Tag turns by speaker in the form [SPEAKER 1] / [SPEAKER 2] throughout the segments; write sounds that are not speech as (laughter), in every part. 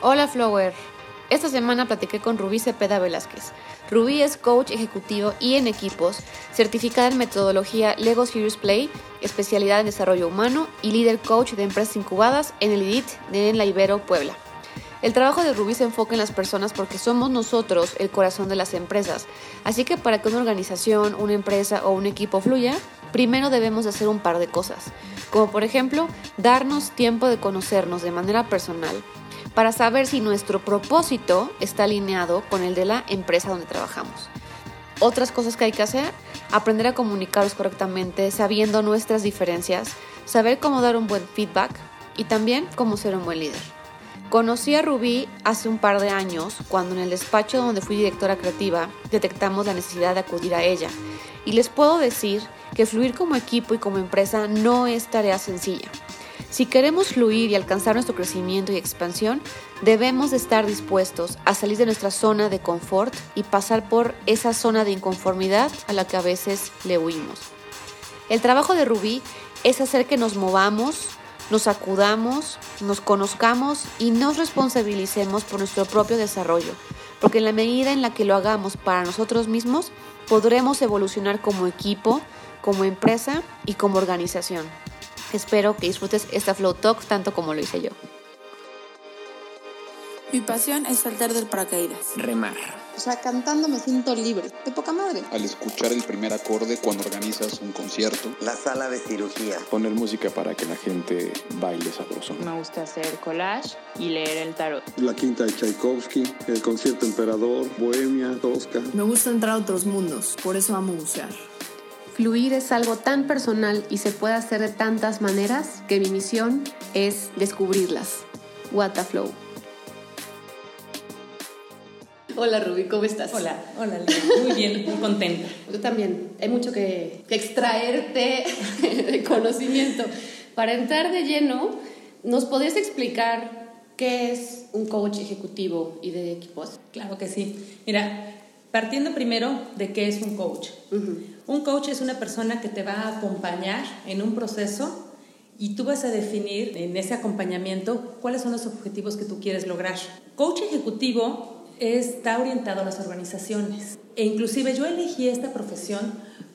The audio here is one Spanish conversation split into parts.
[SPEAKER 1] Hola Flower. Esta semana platiqué con Rubí Cepeda Velázquez. Rubí es coach ejecutivo y en equipos, certificada en metodología Lego Serious Play, especialidad en desarrollo humano y líder coach de empresas incubadas en el IDIT de La Ibero, Puebla. El trabajo de Rubí se enfoca en las personas porque somos nosotros el corazón de las empresas. Así que para que una organización, una empresa o un equipo fluya, primero debemos hacer un par de cosas, como por ejemplo darnos tiempo de conocernos de manera personal, para saber si nuestro propósito está alineado con el de la empresa donde trabajamos. Otras cosas que hay que hacer, aprender a comunicarnos correctamente, sabiendo nuestras diferencias, saber cómo dar un buen feedback y también cómo ser un buen líder. Conocí a Rubí hace un par de años cuando en el despacho donde fui directora creativa detectamos la necesidad de acudir a ella. Y les puedo decir que fluir como equipo y como empresa no es tarea sencilla. Si queremos fluir y alcanzar nuestro crecimiento y expansión, debemos estar dispuestos a salir de nuestra zona de confort y pasar por esa zona de inconformidad a la que a veces le huimos. El trabajo de Rubí es hacer que nos movamos, nos acudamos, nos conozcamos y nos responsabilicemos por nuestro propio desarrollo, porque en la medida en la que lo hagamos para nosotros mismos, podremos evolucionar como equipo, como empresa y como organización. Espero que disfrutes esta Flow Talk tanto como lo hice yo.
[SPEAKER 2] Mi pasión es saltar del paracaídas.
[SPEAKER 3] Remar.
[SPEAKER 4] O sea, cantando me siento libre. De poca madre.
[SPEAKER 5] Al escuchar el primer acorde cuando organizas un concierto.
[SPEAKER 6] La sala de cirugía.
[SPEAKER 7] Poner música para que la gente baile sabroso.
[SPEAKER 8] Me gusta hacer collage y leer el tarot.
[SPEAKER 9] La quinta de Tchaikovsky, el concierto Emperador, Bohemia, Tosca.
[SPEAKER 2] Me gusta entrar a otros mundos, por eso amo bucear.
[SPEAKER 1] Fluir es algo tan personal y se puede hacer de tantas maneras que mi misión es descubrirlas. What the flow. Hola Ruby, ¿cómo estás?
[SPEAKER 10] Hola, hola, muy bien, muy contenta.
[SPEAKER 1] Yo también, hay mucho que, que extraerte (laughs) de conocimiento. Para entrar de lleno, ¿nos podrías explicar qué es un coach ejecutivo y de equipos?
[SPEAKER 10] Claro que sí. Mira, partiendo primero de qué es un coach. Un coach es una persona que te va a acompañar en un proceso y tú vas a definir en ese acompañamiento cuáles son los objetivos que tú quieres lograr. Coach ejecutivo está orientado a las organizaciones e inclusive yo elegí esta profesión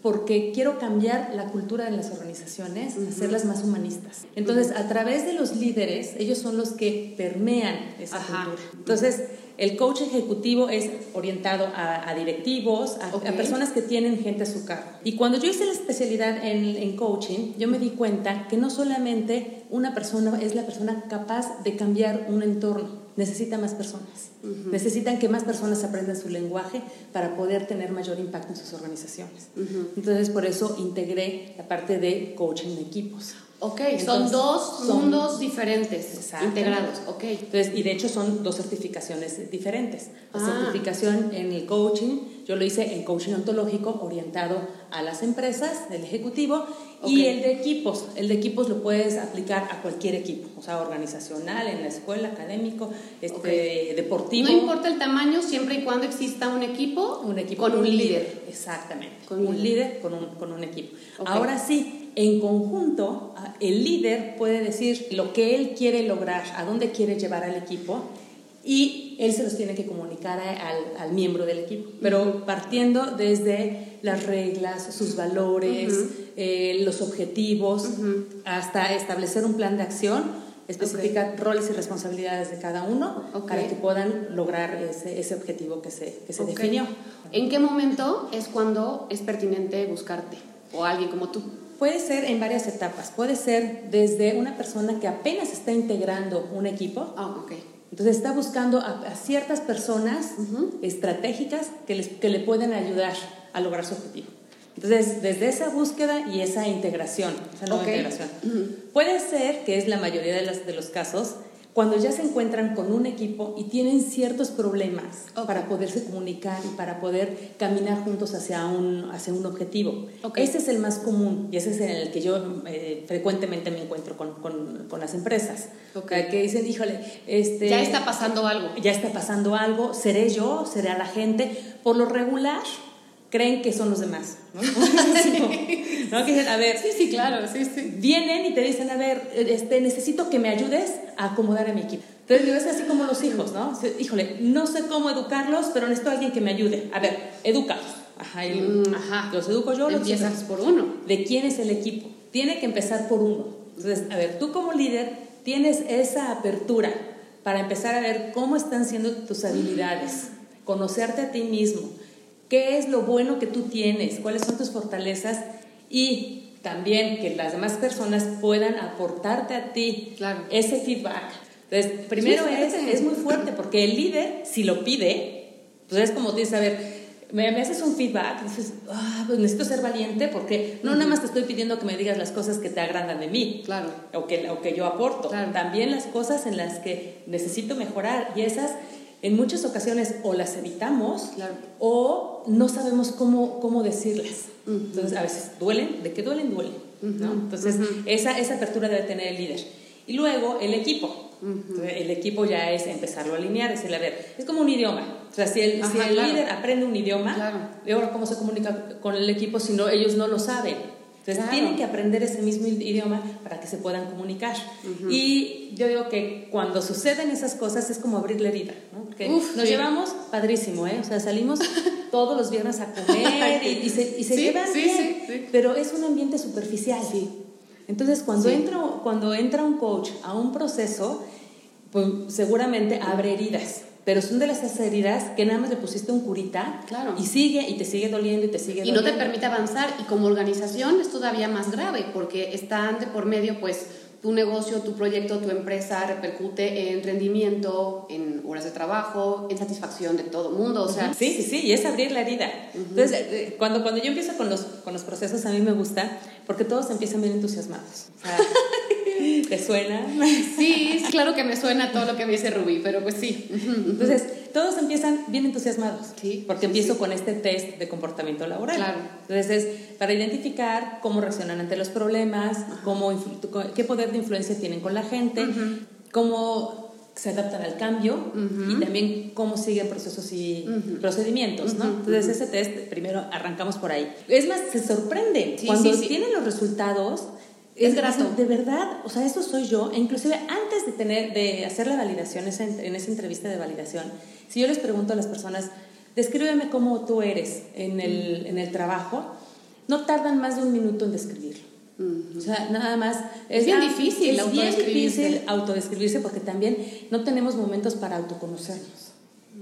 [SPEAKER 10] porque quiero cambiar la cultura de las organizaciones, hacerlas más humanistas. Entonces, a través de los líderes, ellos son los que permean esa cultura. Entonces, el coach ejecutivo es orientado a, directivos, a, personas que tienen gente a su cargo. Y cuando yo hice la especialidad en, en, coaching, yo me di cuenta que no solamente una persona es la persona capaz de cambiar un entorno, necesita más personas. Necesitan que más personas aprendan su lenguaje para poder tener mayor impacto en sus organizaciones. Entonces, por eso integré la parte de coaching de equipos.
[SPEAKER 1] Ok, son dos mundos diferentes, integrados. Ok.
[SPEAKER 10] Entonces, y de hecho son dos certificaciones diferentes. La ah. certificación en el coaching, yo lo hice en coaching ontológico orientado a las empresas, el ejecutivo, y el de equipos. El de equipos lo puedes aplicar a cualquier equipo, o sea, organizacional, en la escuela, académico, este, deportivo.
[SPEAKER 1] No importa el tamaño, siempre y cuando exista un equipo,
[SPEAKER 10] un equipo
[SPEAKER 1] con un líder.
[SPEAKER 10] Exactamente, con un líder con un, con un equipo. Ahora sí, en conjunto, el líder puede decir lo que él quiere lograr, a dónde quiere llevar al equipo y él se los tiene que comunicar al, miembro del equipo. Pero partiendo desde las reglas, sus valores, eh, los objetivos, hasta establecer un plan de acción, especifica roles y responsabilidades de cada uno para que puedan lograr ese, objetivo que se, que se definió.
[SPEAKER 1] ¿En qué momento es cuando es pertinente buscarte o alguien como tú?
[SPEAKER 10] Puede ser en varias etapas. Puede ser desde una persona que apenas está integrando un equipo.
[SPEAKER 1] Ah, ok.
[SPEAKER 10] Entonces está buscando a, ciertas personas estratégicas que, les, que le pueden ayudar a lograr su objetivo. Entonces, desde esa búsqueda y esa integración, esa nueva integración. Puede ser, que es la mayoría de, las, de los casos, cuando ya se encuentran con un equipo y tienen ciertos problemas para poderse comunicar y para poder caminar juntos hacia un, hacia un objetivo. Ese es el más común y ese es en el que yo eh, frecuentemente me encuentro con, con, con las empresas. Que dicen, híjole, este,
[SPEAKER 1] ya está pasando algo.
[SPEAKER 10] Ya está pasando algo, seré yo, será la gente. Por lo regular, creen que son los demás. ¿no? (laughs) (laughs) ¿No? Que a ver,
[SPEAKER 1] sí, sí, claro, sí, sí.
[SPEAKER 10] Vienen y te dicen, a ver, este, necesito que me ayudes a acomodar a mi equipo. Entonces, es así como los hijos, ¿no? Híjole, no sé cómo educarlos, pero necesito a alguien que me ayude. A ver, edúcalos. Ajá,
[SPEAKER 1] mm, ajá.
[SPEAKER 10] Los educo yo,
[SPEAKER 1] Empiezas los por uno.
[SPEAKER 10] ¿De quién es el equipo? Tiene que empezar por uno. Entonces, a ver, tú como líder tienes esa apertura para empezar a ver cómo están siendo tus habilidades, conocerte a ti mismo, qué es lo bueno que tú tienes, cuáles son tus fortalezas y también que las demás personas puedan aportarte a ti ese feedback. Entonces, primero es, es, muy fuerte porque el líder, si lo pide, pues es como dices, a ver, me, haces un feedback, dices, ah, pues necesito ser valiente porque no nada más te estoy pidiendo que me digas las cosas que te agradan de mí,
[SPEAKER 1] claro.
[SPEAKER 10] o, que, o que yo aporto, también las cosas en las que necesito mejorar y esas en muchas ocasiones o las evitamos o no sabemos cómo, cómo decirlas. Entonces, a veces duelen, de qué duelen, duelen. ¿no? Entonces, esa, esa apertura debe tener el líder. Y luego el equipo. el equipo ya es empezarlo a alinear, decirle, a ver, es como un idioma. O sea, si el, si el líder aprende un idioma, claro. ¿y ahora cómo se comunica con el equipo si no, ellos no lo saben? Entonces tienen que aprender ese mismo idioma para que se puedan comunicar. Y yo digo que cuando suceden esas cosas es como abrir la herida, ¿no? Porque nos llevamos padrísimo, ¿eh? O sea, salimos todos los viernes a comer y, se, y se (laughs) llevan bien, pero es un ambiente superficial. Entonces, cuando, entra, cuando entra un coach a un proceso, pues seguramente abre heridas pero son de las heridas que nada más le pusiste un curita
[SPEAKER 1] claro.
[SPEAKER 10] y sigue y te sigue doliendo y te sigue doliendo.
[SPEAKER 1] Y no te permite avanzar y como organización es todavía más grave porque está de por medio pues tu negocio, tu proyecto, tu empresa repercute en rendimiento, en horas de trabajo, en satisfacción de todo el mundo, o sea...
[SPEAKER 10] Sí, sí, sí, y es abrir la herida. Entonces, eh, cuando, cuando yo empiezo con los, con los procesos, a mí me gusta porque todos empiezan bien entusiasmados. O sea, (laughs) (gasps) ¿Te suena? (laughs)
[SPEAKER 1] Sí, claro que me suena todo lo que me dice Rubí, pero pues sí.
[SPEAKER 10] Entonces, todos empiezan bien entusiasmados, sí, porque empiezo con este test de comportamiento laboral.
[SPEAKER 1] Claro.
[SPEAKER 10] Entonces, es para identificar cómo reaccionan ante los problemas, cómo, qué poder de influencia tienen con la gente, cómo se adaptan al cambio y también cómo siguen procesos y procedimientos, ¿no? Entonces ese test primero arrancamos por ahí. Es más, se sorprende cuando tienen los resultados es grato. De verdad, o sea, eso soy yo. E inclusive antes de, tener, de hacer la validación, en esa entrevista de validación, si yo les pregunto a las personas, descríbeme cómo tú eres en el, en el trabajo, no tardan más de un minuto en describirlo. O sea, nada más.
[SPEAKER 1] Es, bien difícil
[SPEAKER 10] es bien difícil autodescribirse porque también no tenemos momentos para autoconocernos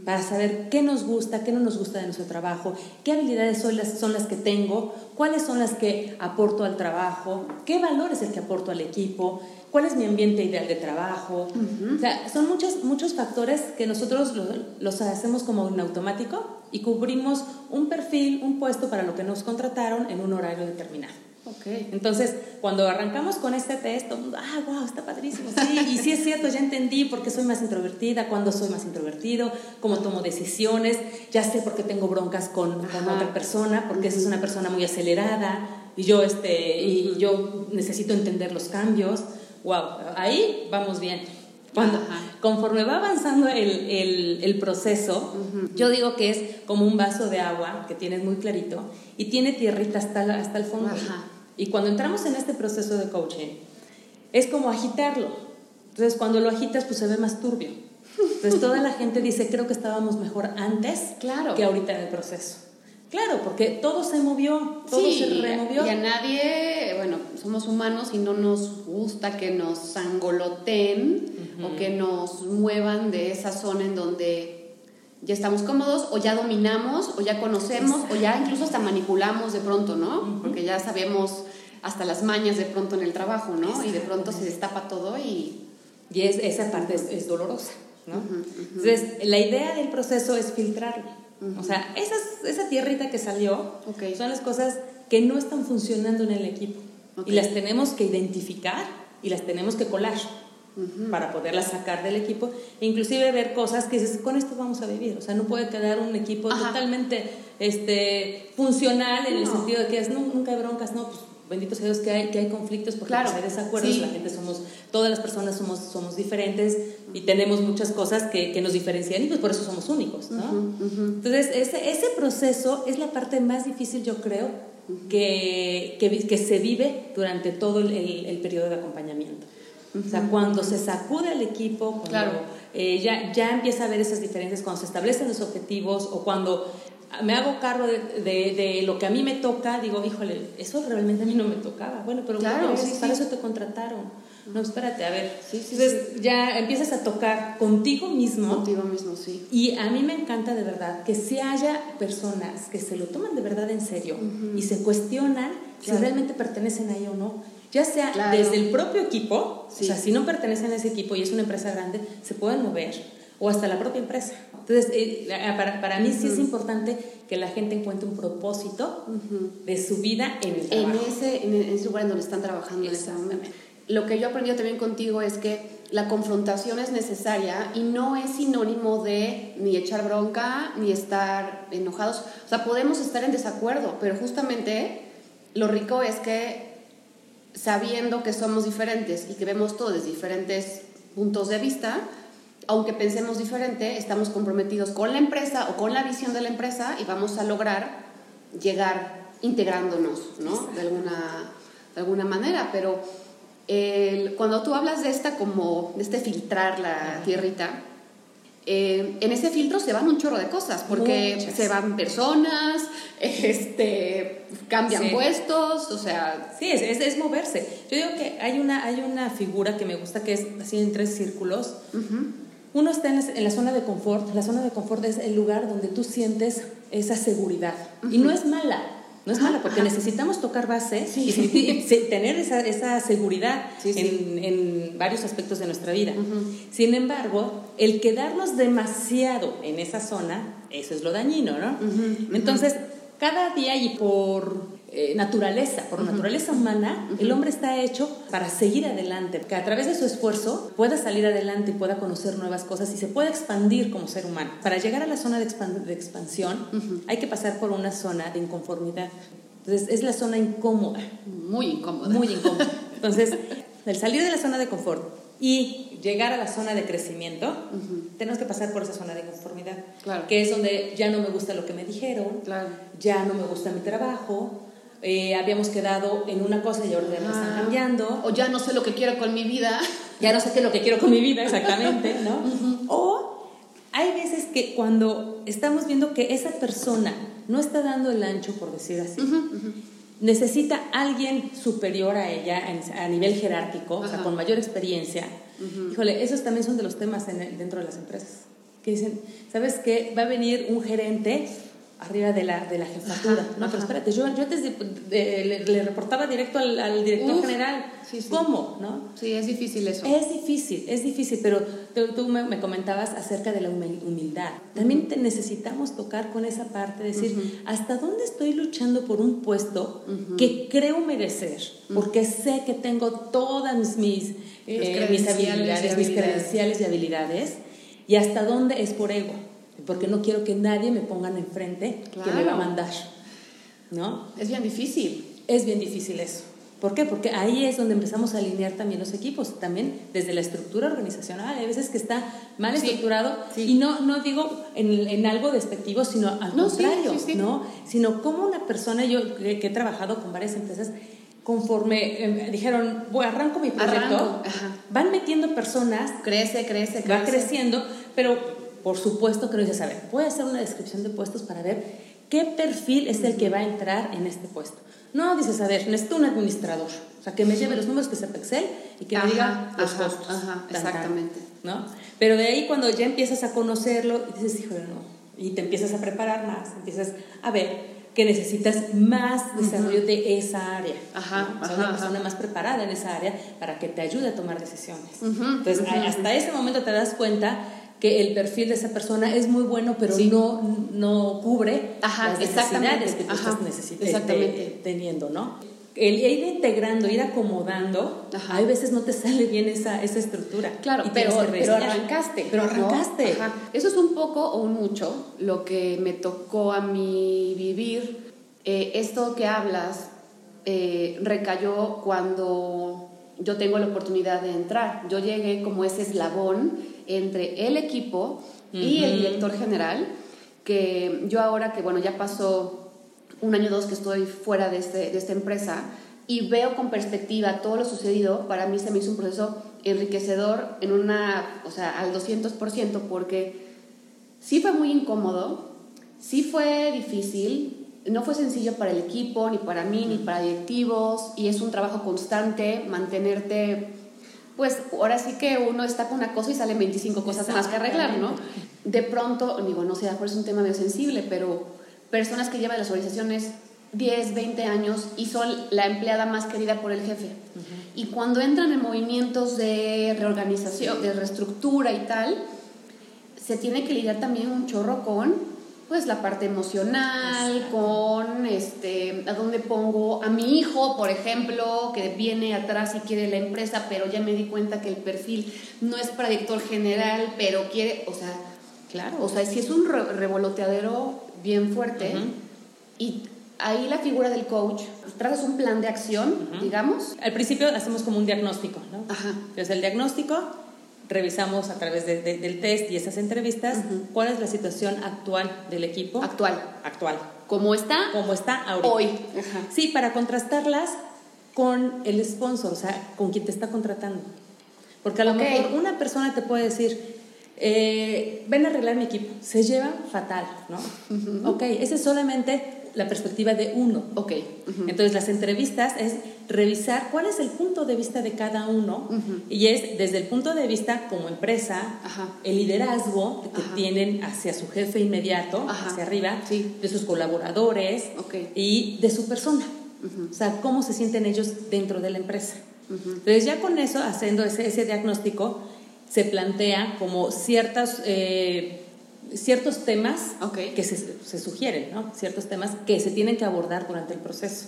[SPEAKER 10] para saber qué nos gusta, qué no nos gusta de nuestro trabajo, qué habilidades son las, son las que tengo, cuáles son las que aporto al trabajo, qué valor es el que aporto al equipo, cuál es mi ambiente ideal de trabajo. O sea, son muchos, muchos factores que nosotros los hacemos como en automático y cubrimos un perfil, un puesto para lo que nos contrataron en un horario determinado.
[SPEAKER 1] Okay.
[SPEAKER 10] Entonces, cuando arrancamos con este test, todo el mundo, ah, wow, está padrísimo. Sí, y sí es cierto, ya entendí por qué soy más introvertida, cuándo soy más introvertido, cómo tomo decisiones, ya sé por qué tengo broncas con, con otra persona, porque esa es una persona muy acelerada y yo, este, y yo necesito entender los cambios. Wow, ahí vamos bien. Cuando, conforme va avanzando el, el, el proceso, yo digo que es como un vaso de agua que tienes muy clarito y tiene tierrita hasta, hasta el fondo. Y cuando entramos en este proceso de coaching, es como agitarlo. Entonces, cuando lo agitas, pues se ve más turbio. Entonces, toda la gente dice, creo que estábamos mejor antes
[SPEAKER 1] claro.
[SPEAKER 10] que ahorita en el proceso. Claro, porque todo se movió, todo se removió.
[SPEAKER 1] Y a nadie, bueno, somos humanos y no nos gusta que nos angoloten o que nos muevan de esa zona en donde ya estamos cómodos o ya dominamos o ya conocemos o ya incluso hasta manipulamos de pronto, ¿no? Porque ya sabemos hasta las mañas de pronto en el trabajo, ¿no? Y de pronto se destapa todo y...
[SPEAKER 10] Y es, esa parte es, dolorosa, ¿no? Entonces, la idea del proceso es filtrarlo o sea, esa tierrita que salió son las cosas que no están funcionando en el equipo. Y las tenemos que identificar y las tenemos que colar para poderlas sacar del equipo. E inclusive ver cosas que dices, con esto vamos a vivir. O sea, no puede quedar un equipo totalmente este, funcional en el sentido de que es, nunca hay broncas, no, pues bendito sea Dios que hay, que hay conflictos porque pues, hay desacuerdos, la gente somos, todas las personas somos, somos diferentes y tenemos muchas cosas que, que nos diferencian y pues por eso somos únicos, ¿no? Entonces, ese, ese proceso es la parte más difícil, yo creo, que, que, que se vive durante todo el, el, periodo de acompañamiento. O sea, cuando se sacude el equipo, cuando
[SPEAKER 1] Claro.
[SPEAKER 10] eh, ya, ya empieza a ver esas diferencias, cuando se establecen los objetivos o cuando me hago cargo de, de- de lo que a mí me toca, digo, híjole, eso realmente a mí no me tocaba. Bueno, pero ¿qué
[SPEAKER 1] Claro,
[SPEAKER 10] crees?
[SPEAKER 1] sí,
[SPEAKER 10] para
[SPEAKER 1] sí.
[SPEAKER 10] eso te contrataron. No, espérate, a ver.
[SPEAKER 1] Sí,
[SPEAKER 10] Entonces ya empiezas a tocar contigo mismo.
[SPEAKER 1] Contigo mismo, sí.
[SPEAKER 10] Y a mí me encanta de verdad que si haya personas que se lo toman de verdad en serio y se cuestionan si realmente pertenecen ahí o no. Ya sea
[SPEAKER 1] Claro.
[SPEAKER 10] desde el propio equipo, o sea, si no pertenecen a ese equipo y es una empresa grande, se pueden mover, o hasta la propia empresa. Entonces, eh, para, para mí sí es importante que la gente encuentre un propósito de su vida en el
[SPEAKER 1] En
[SPEAKER 10] trabajo.
[SPEAKER 1] ese, en ese lugar en donde están trabajando en ese momento. Lo que yo he aprendido también contigo es que la confrontación es necesaria y no es sinónimo de ni echar bronca ni estar enojados. O sea, podemos estar en desacuerdo, pero justamente lo rico es que sabiendo que somos diferentes y que vemos todo desde diferentes puntos de vista, aunque pensemos diferente, estamos comprometidos con la empresa o con la visión de la empresa y vamos a lograr llegar integrándonos, ¿no? De alguna, de alguna manera, pero el- cuando tú hablas de esta como, de este filtrar la tierrita, eh, en ese filtro se van un chorro de cosas, porque
[SPEAKER 10] Muchas.
[SPEAKER 1] se van personas, (laughs) este, cambian
[SPEAKER 10] Sí.
[SPEAKER 1] puestos, o sea,
[SPEAKER 10] Sí, es, es, es moverse. Yo digo que hay una, hay una figura que me gusta que es así en tres círculos. Uno está en la, zona de confort. La zona de confort es el lugar donde tú sientes esa seguridad. Y no es mala. No es mala, porque
[SPEAKER 1] ajá.
[SPEAKER 10] necesitamos tocar base
[SPEAKER 1] Sí.
[SPEAKER 10] y, (laughs) tener esa, esa seguridad
[SPEAKER 1] Sí, sí.
[SPEAKER 10] En, en varios aspectos de nuestra vida. Sin embargo, el quedarnos demasiado en esa zona, eso es lo dañino, ¿no? Entonces, cada día y por eh, naturaleza, por naturaleza humana, el hombre está hecho para seguir adelante, que a través de su esfuerzo pueda salir adelante y pueda conocer nuevas cosas y se pueda expandir como ser humano. Para llegar a la zona de, de expansión hay que pasar por una zona de inconformidad. Entonces, es la zona incómoda.
[SPEAKER 1] muy incómoda.
[SPEAKER 10] Muy incómodo. (laughs) Entonces, el salir de la zona de confort y llegar a la zona de crecimiento, tenemos que pasar por esa zona de conformidad,
[SPEAKER 1] Claro.
[SPEAKER 10] que es donde ya no me gusta lo que me dijeron,
[SPEAKER 1] Claro.
[SPEAKER 10] ya no me gusta mi trabajo, eh, habíamos quedado en una cosa y ahora ya me están
[SPEAKER 1] Ah.
[SPEAKER 10] cambiando,
[SPEAKER 1] O ya no sé lo que quiero con mi vida.
[SPEAKER 10] ya no sé qué es lo que quiero con mi vida exactamente, ¿no? (laughs) O hay veces que cuando estamos viendo que esa persona no está dando el ancho, por decir así, necesita alguien superior a ella a nivel jerárquico, o sea, con mayor experiencia. Híjole, esos también son de los temas en el- dentro de las empresas. Que dicen, ¿sabes qué? Va a venir un gerente arriba de la, de la jefatura.
[SPEAKER 1] Ajá,
[SPEAKER 10] no,
[SPEAKER 1] ajá.
[SPEAKER 10] pero espérate, yo, yo antes de- de- le, le reportaba directo al, al director
[SPEAKER 1] Uf,
[SPEAKER 10] general.
[SPEAKER 1] sí, sí.
[SPEAKER 10] ¿Cómo? ¿No?
[SPEAKER 1] Sí, es difícil eso.
[SPEAKER 10] Es difícil, es difícil, pero tú, tú me, me comentabas acerca de la humil- humildad. También te necesitamos tocar con esa parte, decir, ¿hasta dónde estoy luchando por un puesto que creo merecer? Porque sé que tengo todas mis, eh, mis habilidades, mis credenciales y habilidades, y hasta dónde es por ego, porque no quiero que nadie me pongan enfrente que me va a
[SPEAKER 1] Claro.
[SPEAKER 10] mandar, ¿no?
[SPEAKER 1] Es bien difícil.
[SPEAKER 10] Es bien difícil eso. ¿Por qué? Porque ahí es donde empezamos a alinear también los equipos, también desde la estructura organizacional. Hay veces que está mal
[SPEAKER 1] Sí,
[SPEAKER 10] estructurado
[SPEAKER 1] sí.
[SPEAKER 10] y no, no digo en, en algo despectivo, sino al
[SPEAKER 1] No,
[SPEAKER 10] contrario,
[SPEAKER 1] sí.
[SPEAKER 10] ¿no? Sino como una persona, yo que, que he trabajado con varias empresas, conforme eh, dijeron, voy, arranco mi proyecto,
[SPEAKER 1] Arranco,
[SPEAKER 10] van metiendo personas
[SPEAKER 1] Crece, crece, crece.
[SPEAKER 10] va creciendo, pero por supuesto que no dices, a ver, voy a hacer una descripción de puestos para ver qué perfil es el que va a entrar en este puesto. No dices, a ver, necesito un administrador, o sea, que me lleve los números que sepa Excel y que me
[SPEAKER 1] Ajá,
[SPEAKER 10] diga los
[SPEAKER 1] ajá,
[SPEAKER 10] costos.
[SPEAKER 1] ajá, exactamente.
[SPEAKER 10] ¿no? Pero de ahí cuando ya empiezas a conocerlo, dices, híjole, no, y te empiezas a preparar más, empiezas a ver que necesitas más desarrollo de esa área.
[SPEAKER 1] Ajá,
[SPEAKER 10] ¿no? O sea,
[SPEAKER 1] ajá,
[SPEAKER 10] una
[SPEAKER 1] ajá.
[SPEAKER 10] persona más preparada en esa área para que te ayude a tomar decisiones.
[SPEAKER 1] Ujú,
[SPEAKER 10] Entonces,
[SPEAKER 1] ujú,
[SPEAKER 10] a- hasta ese momento te das cuenta que el perfil de esa persona es muy bueno, pero
[SPEAKER 1] Sí.
[SPEAKER 10] no, no cubre
[SPEAKER 1] Ajá,
[SPEAKER 10] las necesidades que tú
[SPEAKER 1] ajá, exactamente.
[SPEAKER 10] teniendo, ¿no? El ir integrando, ir acomodando,
[SPEAKER 1] Ajá.
[SPEAKER 10] hay veces no te (laughs) sale bien esa, esa estructura.
[SPEAKER 1] Claro, pero, pero arrancaste.
[SPEAKER 10] Pero arrancaste.
[SPEAKER 1] Eso es un poco o un mucho lo que me tocó a mí vivir. Eh, esto que hablas eh, recayó cuando yo tengo la oportunidad de entrar. Yo llegué como ese eslabón entre el equipo y el
[SPEAKER 10] Ujú.
[SPEAKER 1] director general, que yo ahora que, bueno, ya pasó un año o dos que estoy fuera de, este- de esta empresa y veo con perspectiva todo lo sucedido, para mí se me hizo un proceso enriquecedor en una, o sea, al 200% porque sí fue muy incómodo, sí fue difícil, no fue sencillo para el equipo, ni para mí, ni para directivos, y es un trabajo constante mantenerte, pues ahora sí que uno está con una cosa y salen 25 cosas más que arreglar, ¿no? De pronto, digo, no sé, a es un tema medio sensible, pero personas que llevan las organizaciones 10, 20 años y son la empleada más querida por el jefe. Y cuando entran en movimientos de reorganización, de reestructura y tal, se tiene que lidiar también un chorro con pues la parte emocional, con este, a dónde pongo a mi hijo, por ejemplo, que viene atrás y quiere la empresa, pero ya me di cuenta que el perfil no es para director general, pero quiere, o sea, claro, o sea, si es un revoloteadero bien fuerte y ahí la figura del coach, trazas un plan de acción, digamos.
[SPEAKER 10] Al principio hacemos como un diagnóstico, ¿no? Ajá. Entonces el diagnóstico, revisamos a través del test y esas entrevistas cuál es la situación actual del equipo.
[SPEAKER 1] Actual.
[SPEAKER 10] Actual.
[SPEAKER 1] ¿Cómo está?
[SPEAKER 10] ¿Cómo está ahorita?
[SPEAKER 1] Hoy.
[SPEAKER 10] Sí, para contrastarlas con el sponsor, o sea, con quien te está contratando. Porque a lo mejor una persona te puede decir, eh, ven a arreglar mi equipo, se lleva fatal, ¿no? Ok, ese es solamente la perspectiva de uno.
[SPEAKER 1] Ok.
[SPEAKER 10] Entonces, las entrevistas es revisar cuál es el punto de vista de cada uno y es desde el punto de vista como empresa, el liderazgo que tienen hacia su jefe inmediato, hacia arriba, de sus colaboradores y de su persona. O sea, cómo se sienten ellos dentro de la empresa. Entonces, ya con eso, haciendo ese, ese diagnóstico, se plantea como ciertas... Eh, ciertos temas que se, sugieren, ¿no? ciertos temas que se tienen que abordar durante el proceso.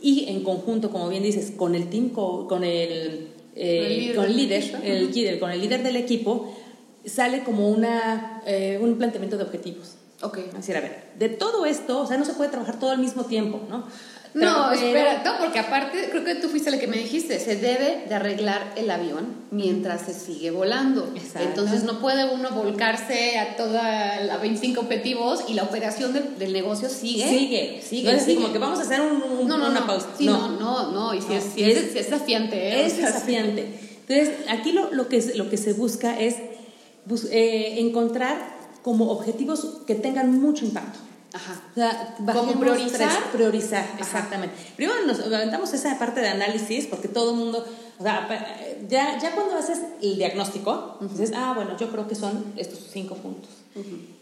[SPEAKER 10] Y en conjunto, como bien dices, con el team, con el, eh, con el líder, el líder, con el líder del equipo, sale como una, eh, un planteamiento de objetivos.
[SPEAKER 1] Okay.
[SPEAKER 10] Es decir, a ver, de todo esto, o sea, no se puede trabajar todo al mismo tiempo, ¿no?
[SPEAKER 1] No, espera, no, porque aparte, creo que tú fuiste la que me dijiste, se debe de arreglar el avión mientras se sigue volando. Entonces no puede uno volcarse a toda la 25 objetivos y la operación del, negocio sigue.
[SPEAKER 10] Sigue, sigue. No como que vamos a hacer un,
[SPEAKER 1] no, no,
[SPEAKER 10] una
[SPEAKER 1] no,
[SPEAKER 10] pausa.
[SPEAKER 1] no, no, no, y si, es, si es, desafiante. ¿eh?
[SPEAKER 10] Es desafiante. Entonces, aquí lo, lo, que, lo que se busca es eh, encontrar como objetivos que tengan mucho impacto.
[SPEAKER 1] Ajá.
[SPEAKER 10] O sea,
[SPEAKER 1] ¿Cómo priorizar?
[SPEAKER 10] priorizar, exactamente. Primero nos aventamos esa parte de análisis porque todo el mundo, o sea, ya, ya cuando haces el diagnóstico, dices, ah, bueno, yo creo que son estos cinco puntos.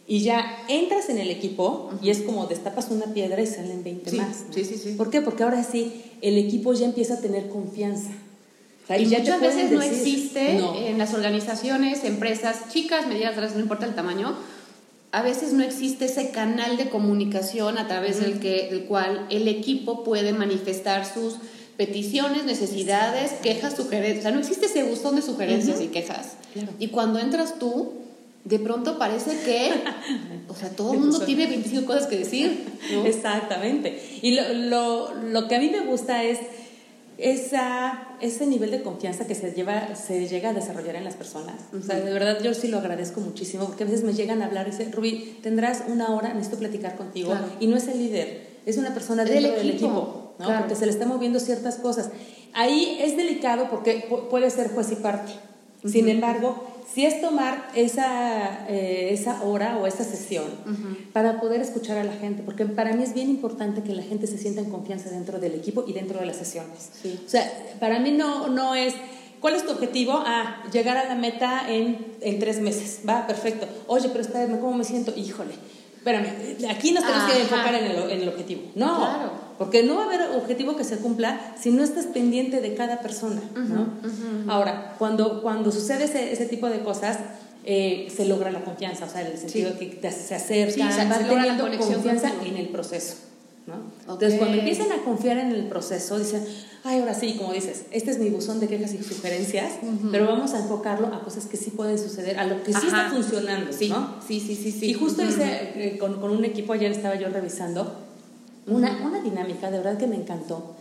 [SPEAKER 10] Y ya entras en el equipo y es como destapas una piedra y salen 20 más.
[SPEAKER 1] Sí, sí, sí.
[SPEAKER 10] ¿Por qué? Porque ahora sí, el equipo ya empieza a tener confianza.
[SPEAKER 1] Y muchas veces no existe en las organizaciones, empresas chicas, medianas, no importa el tamaño, a veces no existe ese canal de comunicación a través del, que, del cual el equipo puede manifestar sus peticiones, necesidades, quejas, sugerencias. O sea, no existe ese buzón de sugerencias y quejas. Y cuando entras tú, de pronto parece que, o sea, todo (laughs) el mundo tiene 25 cosas que decir.
[SPEAKER 10] Exactamente. Y lo, lo, lo que a mí me gusta es esa, ese nivel de confianza que se, lleva, se llega a desarrollar en las personas. O sea, de verdad yo sí lo agradezco muchísimo porque a veces me llegan a hablar y dicen, Rubí, tendrás una hora, necesito platicar contigo. Y no es el líder, es una persona dentro del equipo, ¿no? porque se le están moviendo ciertas cosas. Ahí es delicado porque puede ser juez y parte. Sin embargo, si es tomar esa, eh, esa hora o esa sesión para poder escuchar a la gente, porque para mí es bien importante que la gente se sienta en confianza dentro del equipo y dentro de las sesiones. O sea, para mí no, no es... ¿Cuál es tu objetivo? Ah, llegar a la meta en, en tres meses. Va, perfecto. Oye, pero espérame, ¿cómo me siento? Híjole, espérame, aquí nos tenemos que enfocar en el, en el objetivo. No, claro. porque no va a haber objetivo que se cumpla si no estás pendiente de cada persona. ¿no? Ahora, cuando, cuando sucede ese, ese tipo de cosas, eh, se logra la confianza, o sea, en el sentido de que se acerca, sí, va teniendo confianza en el proceso. Entonces, cuando empiezan a confiar en el proceso, dicen, ay, ahora sí, como dices, este es mi buzón de quejas y sugerencias, pero vamos a enfocarlo a cosas que sí pueden suceder, a lo que sí está funcionando,
[SPEAKER 1] sí, Sí, sí, sí,
[SPEAKER 10] Y justo hice, eh, con, con, un equipo, ayer estaba yo revisando, una, una dinámica de verdad que me encantó,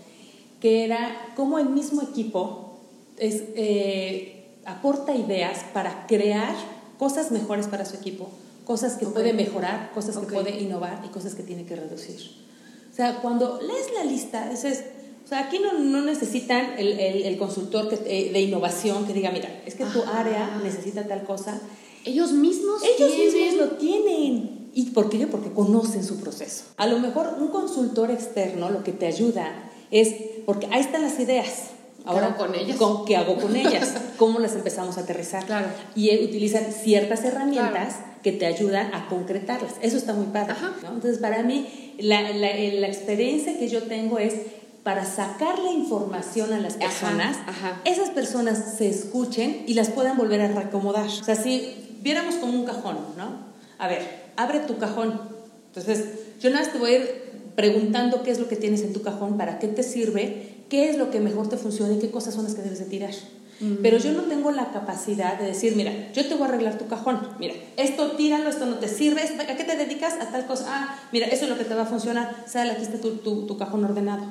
[SPEAKER 10] que era cómo el mismo equipo es, eh, aporta ideas para crear cosas mejores para su equipo, cosas que puede mejorar, cosas que puede innovar y cosas que tiene que reducir. O sea, cuando lees la lista, dices, O sea, aquí no, no necesitan el, el, el consultor que, eh, de innovación que diga, mira, es que tu
[SPEAKER 1] Ajá.
[SPEAKER 10] área necesita tal cosa.
[SPEAKER 1] Ellos mismos
[SPEAKER 10] Ellos
[SPEAKER 1] tienen-
[SPEAKER 10] mismos lo tienen. ¿Y por qué? Porque conocen su proceso. A lo mejor un consultor externo lo que te ayuda es, porque ahí están las ideas. Ahora,
[SPEAKER 1] hago con ellas?
[SPEAKER 10] ¿con- ¿Qué hago con ellas? (laughs) ¿Cómo las empezamos a aterrizar?
[SPEAKER 1] Claro.
[SPEAKER 10] Y eh, utilizan ciertas herramientas que te ayudan a concretarlas. Eso está muy padre. ¿no? Entonces, para mí, la, la- eh, la experiencia que yo tengo es para sacarle información a las
[SPEAKER 1] Ajá,
[SPEAKER 10] personas,
[SPEAKER 1] ajá.
[SPEAKER 10] esas personas se escuchen y las puedan volver a reacomodar. O sea, si viéramos como un cajón, ¿no? A ver, abre tu cajón. Entonces, yo nada más te voy a ir preguntando qué es lo que tienes en tu cajón, para qué te sirve, qué es lo que mejor te funciona y qué cosas son las que debes de tirar. Pero yo no tengo la capacidad de decir, mira, yo te voy a arreglar tu cajón. Mira, esto tíralo, esto no te sirve. ¿A qué te dedicas? A tal cosa. Ah, mira, eso es lo que te va a funcionar. Sale, aquí está tu, tu, tu cajón ordenado.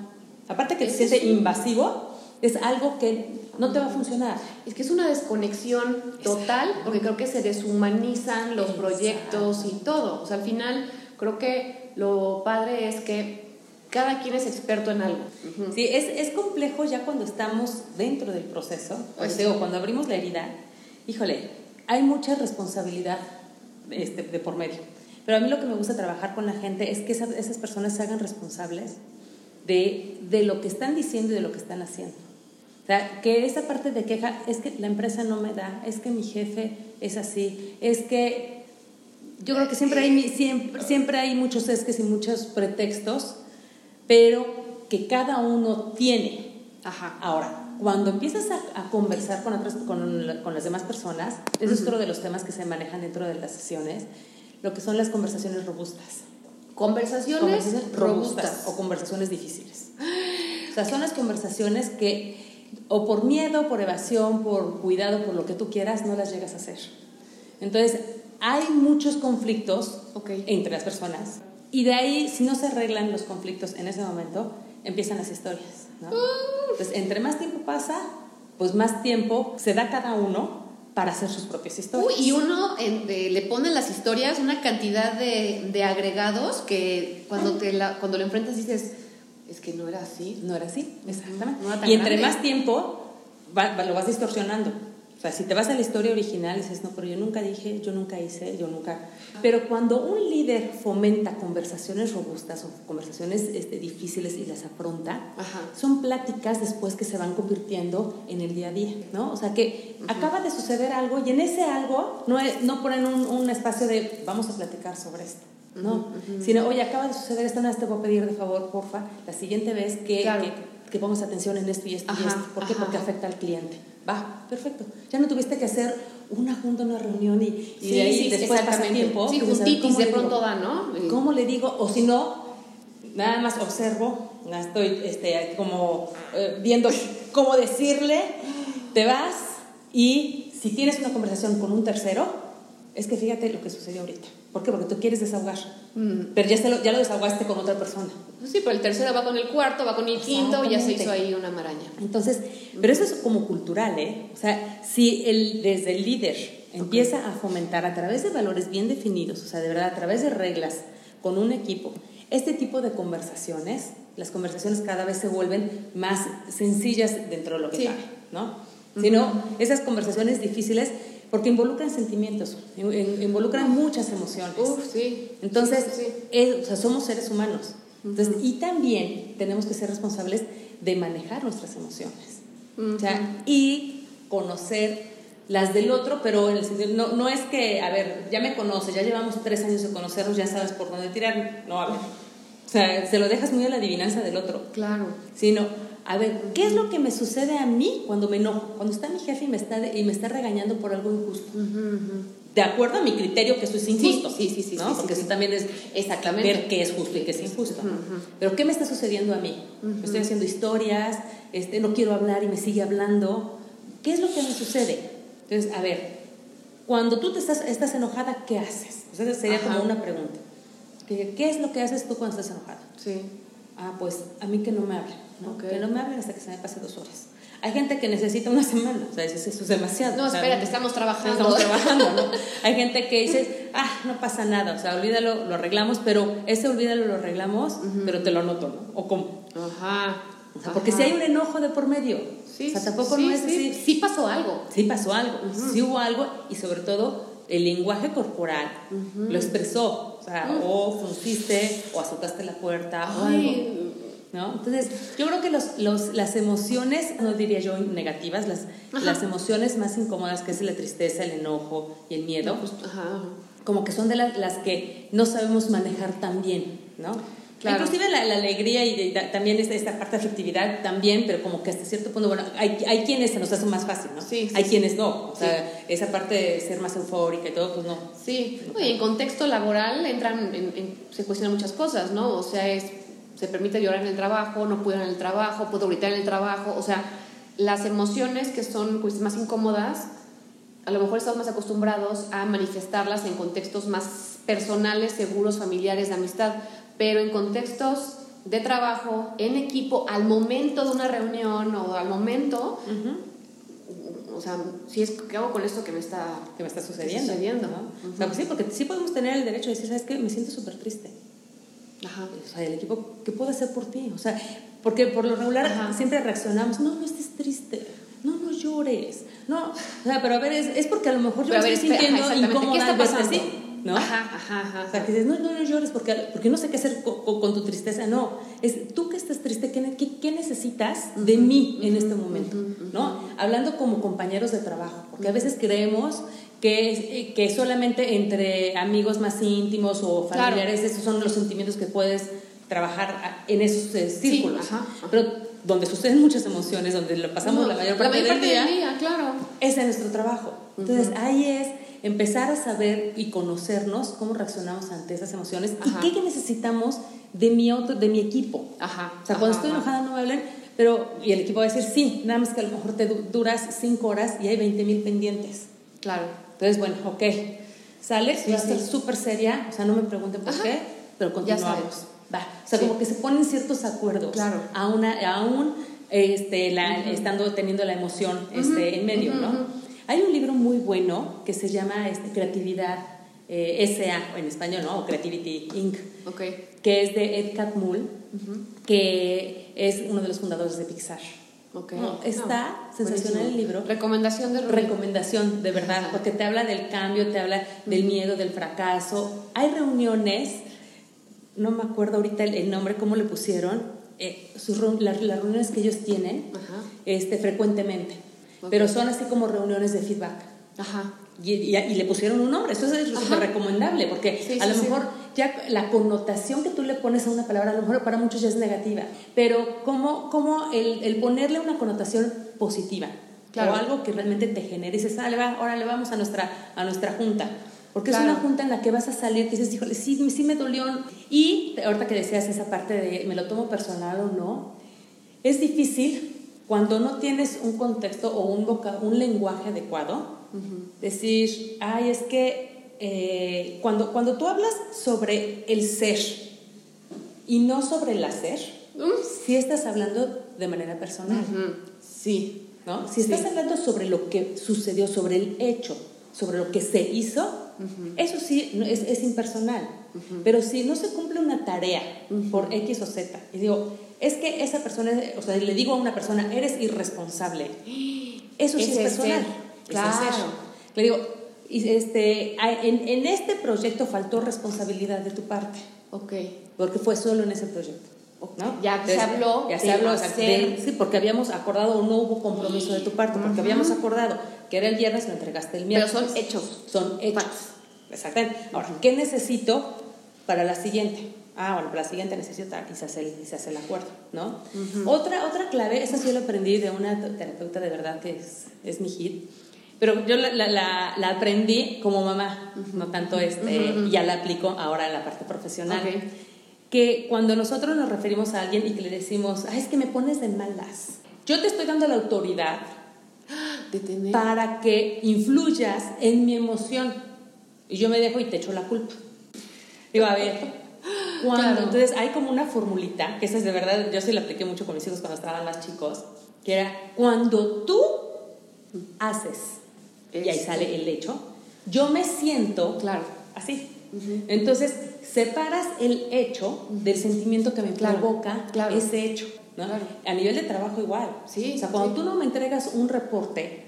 [SPEAKER 10] Aparte que
[SPEAKER 1] Ese es un-
[SPEAKER 10] invasivo, es algo que no te va a funcionar.
[SPEAKER 1] Es que es una desconexión total, porque creo que se deshumanizan los
[SPEAKER 10] Exacto.
[SPEAKER 1] proyectos y todo. O sea, al final, creo que lo padre es que cada quien es experto en algo. Ujú.
[SPEAKER 10] Sí, es, es complejo ya cuando estamos dentro del proceso,
[SPEAKER 1] Pues
[SPEAKER 10] o sea, cuando abrimos la herida, híjole, hay mucha responsabilidad este, de por medio. Pero a mí lo que me gusta trabajar con la gente es que esas, esas personas se hagan responsables de, de lo que están diciendo y de lo que están haciendo. O sea, que esa parte de queja es que la empresa no me da, es que mi jefe es así, es que yo creo que siempre hay, siempre, siempre hay muchos esques y muchos pretextos, pero que cada uno tiene.
[SPEAKER 1] Ajá.
[SPEAKER 10] Ahora, cuando empiezas a, a conversar con, otras, con, con las demás personas, ese es otro de los temas que se manejan dentro de las sesiones, lo que son las conversaciones robustas.
[SPEAKER 1] Conversaciones,
[SPEAKER 10] Conversaciones
[SPEAKER 1] robustas.
[SPEAKER 10] o conversaciones difíciles. O sea, son las conversaciones que o por miedo, por evasión, por cuidado, por lo que tú quieras, no las llegas a hacer. Entonces, hay muchos conflictos
[SPEAKER 1] Ok.
[SPEAKER 10] entre las personas y de ahí, si no se arreglan los conflictos en ese momento, empiezan las historias. ¿no? Entonces, entre más tiempo pasa, pues más tiempo se da cada uno para hacer sus propias historias.
[SPEAKER 1] Uy, y uno en- eh, le pone en las historias una cantidad de, de agregados que cuando, te la, cuando lo enfrentas dices, es que no era así.
[SPEAKER 10] No era así, exactamente.
[SPEAKER 1] No era
[SPEAKER 10] y entre
[SPEAKER 1] grande.
[SPEAKER 10] más tiempo va- va- lo vas distorsionando. O sea, si te vas a la historia original, dices, no, pero yo nunca dije, yo nunca hice, yo nunca. Pero cuando un líder fomenta conversaciones robustas o conversaciones este, difíciles y las afronta,
[SPEAKER 1] Ajá.
[SPEAKER 10] son pláticas después que se van convirtiendo en el día a día, ¿no? O sea, que acaba de suceder algo y en ese algo no, es- no ponen un, un espacio de vamos a platicar sobre esto. No, sino, oye, acaba de suceder esto, vez te voy a pedir de favor, porfa, la siguiente vez que,
[SPEAKER 1] Claro.
[SPEAKER 10] que, que pongas atención en esto y esto y
[SPEAKER 1] Ajá,
[SPEAKER 10] esto. ¿Por qué?
[SPEAKER 1] ajá,
[SPEAKER 10] Porque
[SPEAKER 1] ajá.
[SPEAKER 10] afecta al cliente. Va, perfecto. Ya no tuviste que hacer una junta, una reunión y, y
[SPEAKER 1] Sí,
[SPEAKER 10] de ahí
[SPEAKER 1] sí,
[SPEAKER 10] después pasa tiempo.
[SPEAKER 1] Sí, juntitis
[SPEAKER 10] ¿cómo
[SPEAKER 1] de pronto da, ¿no?
[SPEAKER 10] ¿Cómo le digo? O si no, nada más observo, estoy este, como eh, viendo cómo decirle, te vas y si tienes una conversación con un tercero, es que fíjate lo que sucedió ahorita. ¿Por qué? Porque tú quieres desahogar,
[SPEAKER 1] Mm.
[SPEAKER 10] pero ya, se lo, ya lo desahogaste con otra persona.
[SPEAKER 1] Pues sí, pero el tercero va con el cuarto, va con el quinto y ya se hizo ahí una maraña.
[SPEAKER 10] Entonces, pero eso es como cultural, ¿eh? O sea, si el, desde el líder empieza a fomentar a través de valores bien definidos, o sea, de verdad, a través de reglas con un equipo, este tipo de conversaciones, las conversaciones cada vez se vuelven más sencillas dentro de lo que
[SPEAKER 1] Sí.
[SPEAKER 10] cabe, ¿no? Sino esas conversaciones difíciles, porque involucran sentimientos, in- in- involucran muchas emociones.
[SPEAKER 1] Uf, sí.
[SPEAKER 10] Entonces,
[SPEAKER 1] Sí, sí,
[SPEAKER 10] es- o sea, somos seres humanos. Entonces, y también tenemos que ser responsables de manejar nuestras emociones. O sea, y conocer las del otro, pero en el sentido, no, no es que, a ver, ya me conoces, ya llevamos tres años de conocernos, ya sabes por dónde tirar. No, a ver. O sea, se lo dejas muy a la adivinanza del otro
[SPEAKER 1] Claro.
[SPEAKER 10] sino a ver, ¿qué es lo que me sucede a mí cuando me enojo? Cuando está mi jefe y me está, y me está regañando por algo injusto. De acuerdo a mi criterio que eso es injusto.
[SPEAKER 1] Sí, sí, sí,
[SPEAKER 10] ¿no?
[SPEAKER 1] sí,
[SPEAKER 10] Porque
[SPEAKER 1] sí,
[SPEAKER 10] eso también es
[SPEAKER 1] Exactamente.
[SPEAKER 10] ver qué es justo y qué es injusto. ¿no? Pero ¿qué me está sucediendo a mí? Me estoy haciendo historias, este, no quiero hablar y me sigue hablando. ¿Qué es lo que me sucede? Entonces, a ver, cuando tú te estás, estás enojada, ¿qué haces? O sea, esa sería
[SPEAKER 1] Ajá.
[SPEAKER 10] como una pregunta. ¿Qué, ¿Qué es lo que haces tú cuando estás enojada?
[SPEAKER 1] Sí.
[SPEAKER 10] Ah, pues a mí que no me hablen, ¿no?
[SPEAKER 1] Ok.
[SPEAKER 10] Que no me hablen hasta que se me pase dos horas. Hay gente que necesita una semana, o sea, dices, eso es demasiado.
[SPEAKER 1] No,
[SPEAKER 10] o sea,
[SPEAKER 1] espérate, estamos trabajando.
[SPEAKER 10] Estamos trabajando, ¿no? Hay gente que dice, ah, no pasa nada, o sea, olvídalo, lo arreglamos, pero ese olvídalo, lo arreglamos, pero te lo anoto, ¿no? O cómo.
[SPEAKER 1] Ajá.
[SPEAKER 10] O sea, porque si hay un enojo de por medio.
[SPEAKER 1] Sí,
[SPEAKER 10] o sea, tampoco
[SPEAKER 1] sí,
[SPEAKER 10] no es
[SPEAKER 1] sí,
[SPEAKER 10] así.
[SPEAKER 1] sí pasó algo.
[SPEAKER 10] Sí pasó algo, sí hubo algo y sobre todo el lenguaje corporal lo expresó. O sea, o frunciste o azotaste la puerta o algo. ¿No? Entonces, yo creo que los, los- las emociones, no diría yo negativas, las, las emociones más incómodas, que es la tristeza, el enojo y el miedo,
[SPEAKER 1] pues, ajá.
[SPEAKER 10] como que son de la- las que no sabemos manejar tan bien, ¿no?
[SPEAKER 1] Claro.
[SPEAKER 10] Inclusive la, la alegría y de- también esta, esta parte de afectividad también, pero como que hasta cierto punto, bueno, hay, hay quienes se nos hace más fácil, ¿no?
[SPEAKER 1] Sí, sí,
[SPEAKER 10] hay
[SPEAKER 1] sí.
[SPEAKER 10] quienes no, o sea, esa parte de ser más eufórica y todo, pues no.
[SPEAKER 1] Sí, Oye, en contexto laboral entran, en- en- se cuestionan muchas cosas, ¿no? O sea, es, se permite llorar en el trabajo, no puedo en el trabajo, puedo gritar en el trabajo, o sea, las emociones que son pues, más incómodas, a lo mejor estamos más acostumbrados a manifestarlas en contextos más personales, seguros, familiares, de amistad, pero en contextos de trabajo, en equipo, al momento de una reunión o al momento, o sea, si es, ¿qué hago con esto que me está,
[SPEAKER 10] que me está sucediendo.
[SPEAKER 1] sucediendo?
[SPEAKER 10] ¿no? O sea, pues sí, porque sí podemos tener el derecho de decir, ¿sabes qué? Me siento súper triste.
[SPEAKER 1] Ajá.
[SPEAKER 10] O sea, el equipo, ¿qué puedo hacer por ti? O sea, porque por lo regular
[SPEAKER 1] Ajá.
[SPEAKER 10] siempre reaccionamos, no, no estés triste, no, no llores, no, o sea, pero a ver, es, es porque a lo mejor yo
[SPEAKER 1] Pero
[SPEAKER 10] me
[SPEAKER 1] ver,
[SPEAKER 10] estoy
[SPEAKER 1] espera,
[SPEAKER 10] sintiendo incómoda
[SPEAKER 1] ¿qué está pasando?
[SPEAKER 10] así, ¿no?
[SPEAKER 1] Ajá, ajá, ajá.
[SPEAKER 10] O sea, que dices, no, no, no llores porque, porque no sé qué hacer con, con- con tu tristeza. No, es tú que estás triste, ¿qué, qué- qué necesitas de mí en este momento? ¿no? Hablando como compañeros de trabajo, porque a veces creemos que, es- eh, que solamente entre amigos más íntimos o
[SPEAKER 1] Claro.
[SPEAKER 10] familiares, esos son los sentimientos que puedes trabajar en esos eh, círculos.
[SPEAKER 1] ajá, ajá.
[SPEAKER 10] Pero donde suceden muchas emociones, donde lo pasamos
[SPEAKER 1] No,
[SPEAKER 10] la mayor parte, del, día,
[SPEAKER 1] claro.
[SPEAKER 10] ese es nuestro trabajo. Entonces ahí es empezar a saber y conocernos cómo reaccionamos ante esas emociones
[SPEAKER 1] Ajá.
[SPEAKER 10] y qué necesitamos de mi auto, de mi equipo.
[SPEAKER 1] Ajá.
[SPEAKER 10] O sea, cuando estoy enojada no me hablen, pero y el equipo va a decir sí, nada más que a lo mejor te du- duras cinco horas y hay 20 mil pendientes.
[SPEAKER 1] Claro.
[SPEAKER 10] Entonces, bueno, ok, sale,
[SPEAKER 1] Sí,
[SPEAKER 10] a estar súper seria, o sea, no me pregunten por
[SPEAKER 1] Ajá.
[SPEAKER 10] qué, pero continuamos. Va. O sea,
[SPEAKER 1] Sí.
[SPEAKER 10] como que se ponen ciertos acuerdos.
[SPEAKER 1] Claro.
[SPEAKER 10] A una, aún este, la, estando teniendo la emoción este, en medio, ¿no? Hay un libro muy bueno que se llama este, Creatividad eh, S.A. en español, ¿no? O Creativity Inc.,
[SPEAKER 1] Ok.
[SPEAKER 10] que es de Ed Catmull, que es uno de los fundadores de Pixar.
[SPEAKER 1] Ok.
[SPEAKER 10] No, está
[SPEAKER 1] No,
[SPEAKER 10] sensacional
[SPEAKER 1] buenísimo.
[SPEAKER 10] el libro.
[SPEAKER 1] Recomendación de Rubí.
[SPEAKER 10] Recomendación, de verdad,
[SPEAKER 1] Ajá.
[SPEAKER 10] porque te habla del cambio, te habla del miedo, del fracaso. Hay reuniones, no me acuerdo ahorita el, el nombre, cómo le pusieron, eh, sus las, las reuniones que ellos tienen
[SPEAKER 1] Ajá.
[SPEAKER 10] este, frecuentemente,
[SPEAKER 1] Ok.
[SPEAKER 10] pero son así como reuniones de feedback.
[SPEAKER 1] Ajá.
[SPEAKER 10] Y, y- y le pusieron un nombre, eso es súper recomendable, porque
[SPEAKER 1] Sí,
[SPEAKER 10] a
[SPEAKER 1] sí,
[SPEAKER 10] lo
[SPEAKER 1] sí.
[SPEAKER 10] mejor ya la connotación que tú le pones a una palabra, a lo mejor para muchos ya es negativa, pero como, como el, el ponerle una connotación positiva,
[SPEAKER 1] Claro.
[SPEAKER 10] o algo que realmente te genere, y dices, ah, le va, ahora le vamos a nuestra, a nuestra junta, porque
[SPEAKER 1] Claro.
[SPEAKER 10] es una junta en la que vas a salir, que dices, híjole, sí, sí me dolió, y ahorita que decías esa parte de me lo tomo personal o no, es difícil cuando no tienes un contexto o un, voca- un lenguaje adecuado, decir, ay, es que eh, cuando, cuando tú hablas sobre el ser y no sobre el hacer, sí estás hablando de manera personal.
[SPEAKER 1] Sí.
[SPEAKER 10] ¿no? Si estás
[SPEAKER 1] Sí.
[SPEAKER 10] hablando sobre lo que sucedió, sobre el hecho, sobre lo que se hizo, eso sí es, es impersonal. Pero si no se cumple una tarea por X o Z, y digo, es que esa persona, o sea, le digo a una persona, eres irresponsable, eso sí es personal. Es
[SPEAKER 1] Claro.
[SPEAKER 10] Le digo, este, en, en este proyecto faltó responsabilidad de tu parte,
[SPEAKER 1] Ok.
[SPEAKER 10] porque fue solo en ese proyecto. ¿no?
[SPEAKER 1] Ya se habló
[SPEAKER 10] ya se habló de- sí, porque habíamos acordado o no hubo compromiso de tu parte, porque habíamos acordado que era el viernes, lo entregaste el
[SPEAKER 1] Pero
[SPEAKER 10] miércoles.
[SPEAKER 1] son hechos.
[SPEAKER 10] Son hechos.
[SPEAKER 1] Facts.
[SPEAKER 10] Exactamente. Ahora, ¿qué necesito para la siguiente? Ah, bueno, para la siguiente necesito tal, y se hace el, y se hace el acuerdo, ¿no? otra, otra clave, esa sí lo aprendí de una terapeuta de verdad que es, es mi hit, pero yo la, la, la- aprendí como mamá, no tanto este, y ya la aplico ahora en la parte profesional.
[SPEAKER 1] Ok.
[SPEAKER 10] Que cuando nosotros nos referimos a alguien y que le decimos, ay, es que me pones de malas, yo te estoy dando la autoridad para que influyas en mi emoción. Y yo me dejo y te echo la culpa. Digo, a ver, (laughs) cuando,
[SPEAKER 1] Claro.
[SPEAKER 10] entonces hay como una formulita, que esa es de verdad, yo sí la apliqué mucho con mis hijos cuando estaban más chicos, que era, cuando tú haces, y ahí sale el hecho, yo me siento
[SPEAKER 1] Claro.
[SPEAKER 10] así. Entonces, separas el hecho del sentimiento que me
[SPEAKER 1] Claro,
[SPEAKER 10] provoca
[SPEAKER 1] claro.
[SPEAKER 10] ese hecho. ¿no? A nivel de trabajo igual.
[SPEAKER 1] Sí,
[SPEAKER 10] o sea, cuando
[SPEAKER 1] sí.
[SPEAKER 10] tú no me entregas un reporte,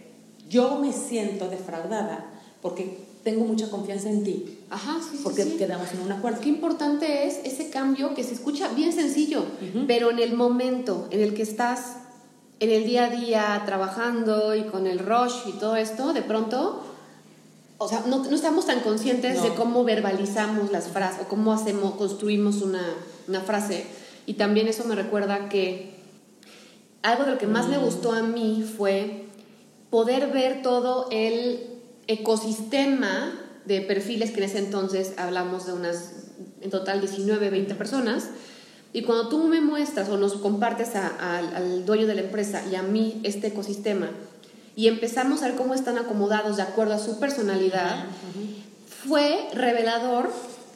[SPEAKER 10] yo me siento defraudada porque tengo mucha confianza en ti.
[SPEAKER 1] Ajá, sí,
[SPEAKER 10] Porque
[SPEAKER 1] sí.
[SPEAKER 10] quedamos en un acuerdo.
[SPEAKER 1] Qué importante es ese cambio que se escucha bien sencillo, pero en el momento en el que estás en el día a día trabajando y con el rush y todo esto, de pronto, o sea, no, no estamos tan conscientes
[SPEAKER 10] No.
[SPEAKER 1] de cómo verbalizamos las frases o cómo hacemos, construimos una, una frase. Y también eso me recuerda que algo de lo que más me gustó a mí fue poder ver todo el ecosistema de perfiles que en ese entonces hablamos de unas, en total 19, 20 personas. Y cuando tú me muestras o nos compartes a- al- al dueño de la empresa y a mí este ecosistema y empezamos a ver cómo están acomodados de acuerdo a su personalidad, fue revelador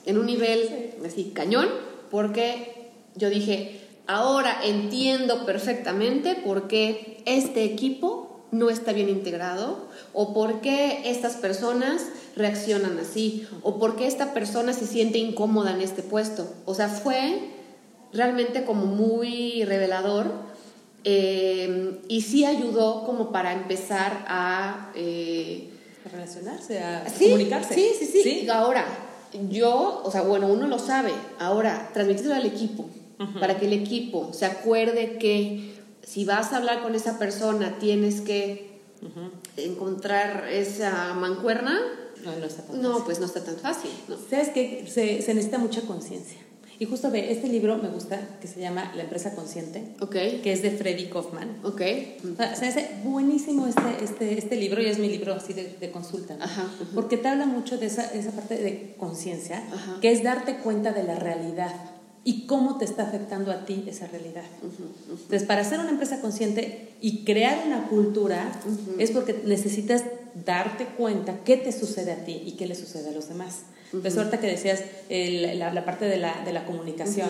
[SPEAKER 1] en un nivel así cañón, porque yo dije, ahora entiendo perfectamente por qué este equipo no está bien integrado, o por qué estas personas reaccionan así, o por qué esta persona se siente incómoda en este puesto. O sea, fue realmente como muy revelador eh, y sí ayudó como para empezar a... eh,
[SPEAKER 10] A relacionarse, a
[SPEAKER 1] Sí,
[SPEAKER 10] comunicarse.
[SPEAKER 1] Sí, sí, sí, Ahora, yo, o sea, bueno, uno lo sabe. Ahora, transmitirlo al equipo, para que el equipo se acuerde que si vas a hablar con esa persona, tienes que encontrar esa mancuerna.
[SPEAKER 10] No, no está tan
[SPEAKER 1] No,
[SPEAKER 10] fácil.
[SPEAKER 1] pues no está tan fácil. ¿no?
[SPEAKER 10] ¿Sabes que se, se necesita mucha conciencia. Y justo ve, este libro me gusta, que se llama La empresa consciente,
[SPEAKER 1] Ok,
[SPEAKER 10] que es de Freddy Kaufman.
[SPEAKER 1] ok.
[SPEAKER 10] O sea, se me hace buenísimo este, este, este libro y es mi libro así de, de consulta. ¿no?
[SPEAKER 1] Ajá.
[SPEAKER 10] Porque te habla mucho de esa, esa parte de conciencia, que es darte cuenta de la realidad y cómo te está afectando a ti esa realidad. Entonces, para ser una empresa consciente y crear una cultura, es porque necesitas darte cuenta qué te sucede a ti y qué le sucede a los demás. Entonces, ahorita que decías el- la, la parte de la, de la comunicación,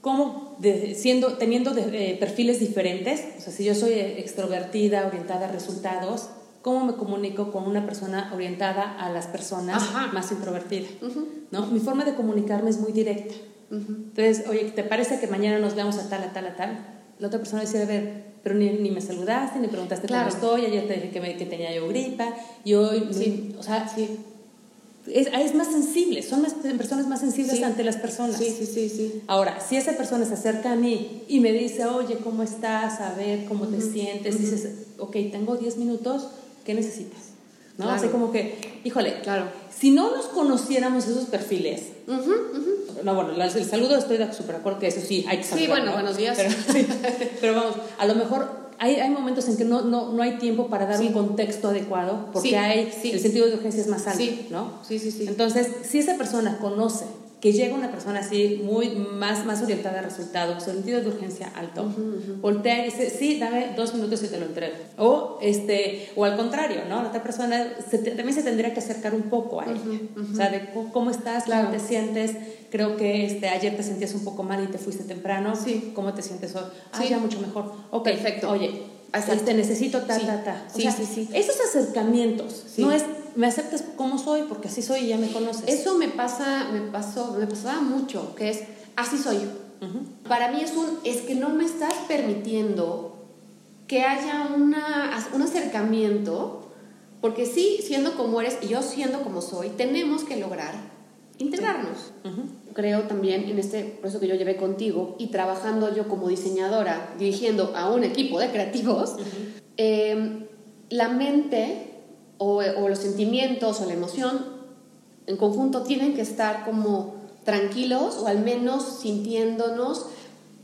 [SPEAKER 10] cómo de- siendo, teniendo de- eh, perfiles diferentes, o sea, si yo soy extrovertida, orientada a resultados, ¿cómo me comunico con una persona orientada a las personas
[SPEAKER 1] Ajá.
[SPEAKER 10] más introvertidas? ¿no? Mi forma de comunicarme es muy directa. Entonces, oye, ¿te parece que mañana nos veamos a tal, a tal, a tal? La otra persona dice, a ver, pero ni, ni me saludaste, ni preguntaste
[SPEAKER 1] Claro.
[SPEAKER 10] cómo estoy, ayer te dije que, me- que tenía yo gripa, y hoy,
[SPEAKER 1] Sí.
[SPEAKER 10] o sea, es, es más sensible, son más, personas más sensibles
[SPEAKER 1] Sí.
[SPEAKER 10] ante las personas.
[SPEAKER 1] Sí, sí, sí, sí.
[SPEAKER 10] Ahora, si esa persona se acerca a mí y me dice, oye, ¿cómo estás? A ver, ¿cómo te sientes? Dices, ok, tengo 10 minutos, ¿qué necesitas? ¿No?
[SPEAKER 1] Claro.
[SPEAKER 10] Así como que, híjole,
[SPEAKER 1] Claro.
[SPEAKER 10] si no nos conociéramos esos perfiles, no, bueno, el saludo estoy súper acuerdo que eso sí, hay que
[SPEAKER 1] Sí,
[SPEAKER 10] saludar,
[SPEAKER 1] bueno,
[SPEAKER 10] ¿no?
[SPEAKER 1] buenos días.
[SPEAKER 10] Pero, (laughs) sí, pero vamos, a lo mejor hay, hay momentos en que no, no, no hay tiempo para dar
[SPEAKER 1] Sí.
[SPEAKER 10] un contexto adecuado porque
[SPEAKER 1] Sí,
[SPEAKER 10] hay,
[SPEAKER 1] sí.
[SPEAKER 10] el sentido de urgencia es más alto. ¿no?
[SPEAKER 1] Sí, sí, sí.
[SPEAKER 10] Entonces, si esa persona conoce que llega una persona así muy más, más orientada a resultados, sentido de urgencia alto, voltea y dice, sí, dame dos minutos y te lo entrego. O, este, o al contrario, ¿no? La otra persona se te- también se tendría que acercar un poco a ella. O sea, de cómo, cómo estás,
[SPEAKER 1] Claro.
[SPEAKER 10] cómo te sientes. Creo que este, ayer te sentías un poco mal y te fuiste temprano.
[SPEAKER 1] Sí.
[SPEAKER 10] ¿Cómo te sientes hoy? Ah,
[SPEAKER 1] Sí.
[SPEAKER 10] ya mucho mejor. Ok,
[SPEAKER 1] Perfecto.
[SPEAKER 10] Oye,
[SPEAKER 1] Exacto.
[SPEAKER 10] este, necesito ta,
[SPEAKER 1] Sí.
[SPEAKER 10] ta, ta. O
[SPEAKER 1] Sí,
[SPEAKER 10] sea,
[SPEAKER 1] sí, sí.
[SPEAKER 10] Esos acercamientos,
[SPEAKER 1] Sí.
[SPEAKER 10] no es, me aceptas como soy, porque así soy y ya me conoces.
[SPEAKER 1] Eso me pasa, me pasó, me pasaba mucho, que es así soy. Para mí es un, es que no me estás permitiendo que haya una, un acercamiento, porque sí, siendo como eres y yo siendo como soy, tenemos que lograr integrarnos. Creo también en este proceso que yo llevé contigo y trabajando yo como diseñadora, dirigiendo a un equipo de creativos, eh, la mente o, los sentimientos o la emoción en conjunto tienen que estar como tranquilos o al menos sintiéndonos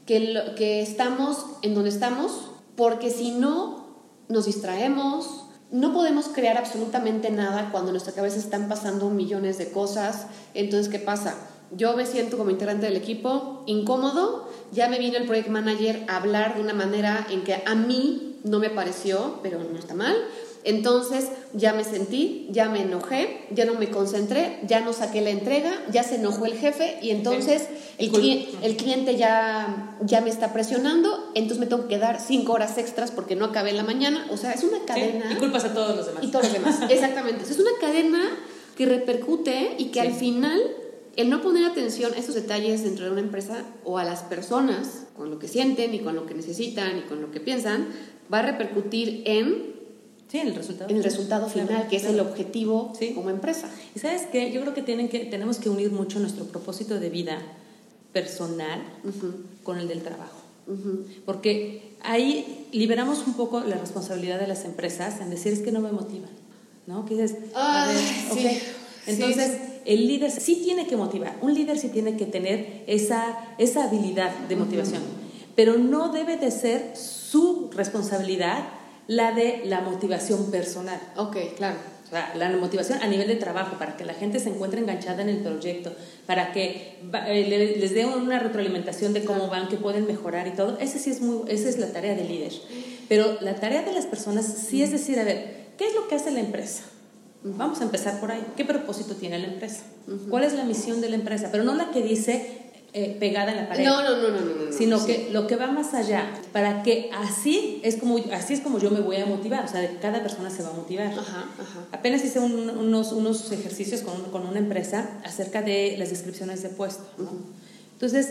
[SPEAKER 1] que, lo- que estamos en donde estamos, porque si no nos distraemos, no podemos crear absolutamente nada cuando en nuestra cabeza están pasando millones de cosas. Entonces, ¿qué pasa? Yo me siento como integrante del equipo incómodo, ya me vino el project manager a hablar de una manera en que a mí no me pareció, pero no está mal. Entonces ya me sentí, ya me enojé, ya no me concentré, ya no saqué la entrega, ya se enojó el jefe y entonces el, cli- el cliente ya, ya me está presionando, entonces me tengo que quedar cinco horas extras porque no acabé en la mañana. O sea, es una
[SPEAKER 10] Sí,
[SPEAKER 1] cadena.
[SPEAKER 10] Y culpas a todos los demás.
[SPEAKER 1] Y todos los demás. (laughs) Exactamente. Es una cadena que repercute y que
[SPEAKER 10] Sí.
[SPEAKER 1] al final el no poner atención a estos detalles dentro de una empresa o a las personas con lo que sienten y con lo que necesitan y con lo que piensan, va a repercutir en
[SPEAKER 10] Sí, en el resultado.
[SPEAKER 1] el resultado
[SPEAKER 10] Claro,
[SPEAKER 1] final, que es
[SPEAKER 10] claro.
[SPEAKER 1] el objetivo
[SPEAKER 10] Sí.
[SPEAKER 1] como empresa.
[SPEAKER 10] Y sabes qué, yo creo que, tienen que tenemos que unir mucho nuestro propósito de vida personal con el del trabajo. Porque ahí liberamos un poco la responsabilidad de las empresas en decir es que no me motivan, ¿no? Que dices, a
[SPEAKER 1] Ay,
[SPEAKER 10] ver,
[SPEAKER 1] sí.
[SPEAKER 10] ok. Entonces,
[SPEAKER 1] Sí.
[SPEAKER 10] el líder sí tiene que motivar, un líder sí tiene que tener esa, esa habilidad de motivación, pero no debe de ser su responsabilidad la de la motivación personal.
[SPEAKER 1] Ok, claro.
[SPEAKER 10] O sea, la motivación a nivel de trabajo, para que la gente se encuentre enganchada en el proyecto, para que eh, le- les dé una retroalimentación de cómo van, que pueden mejorar y todo. Ese sí es muy, esa es la tarea del líder. Pero la tarea de las personas sí es decir, a ver, ¿qué es lo que hace la empresa? Vamos a empezar por ahí. ¿Qué propósito tiene la empresa? ¿Cuál es la misión de la empresa? Pero no la que dice eh, pegada en la pared
[SPEAKER 1] No, no, no, no, no, no.
[SPEAKER 10] sino
[SPEAKER 1] sí.
[SPEAKER 10] que lo que va más allá, para que así es como así es como yo me voy a motivar, o sea, cada persona se va a motivar.
[SPEAKER 1] Ajá, ajá.
[SPEAKER 10] Apenas hice un- unos, unos ejercicios con, con una empresa acerca de las descripciones de puesto. ¿no? Entonces,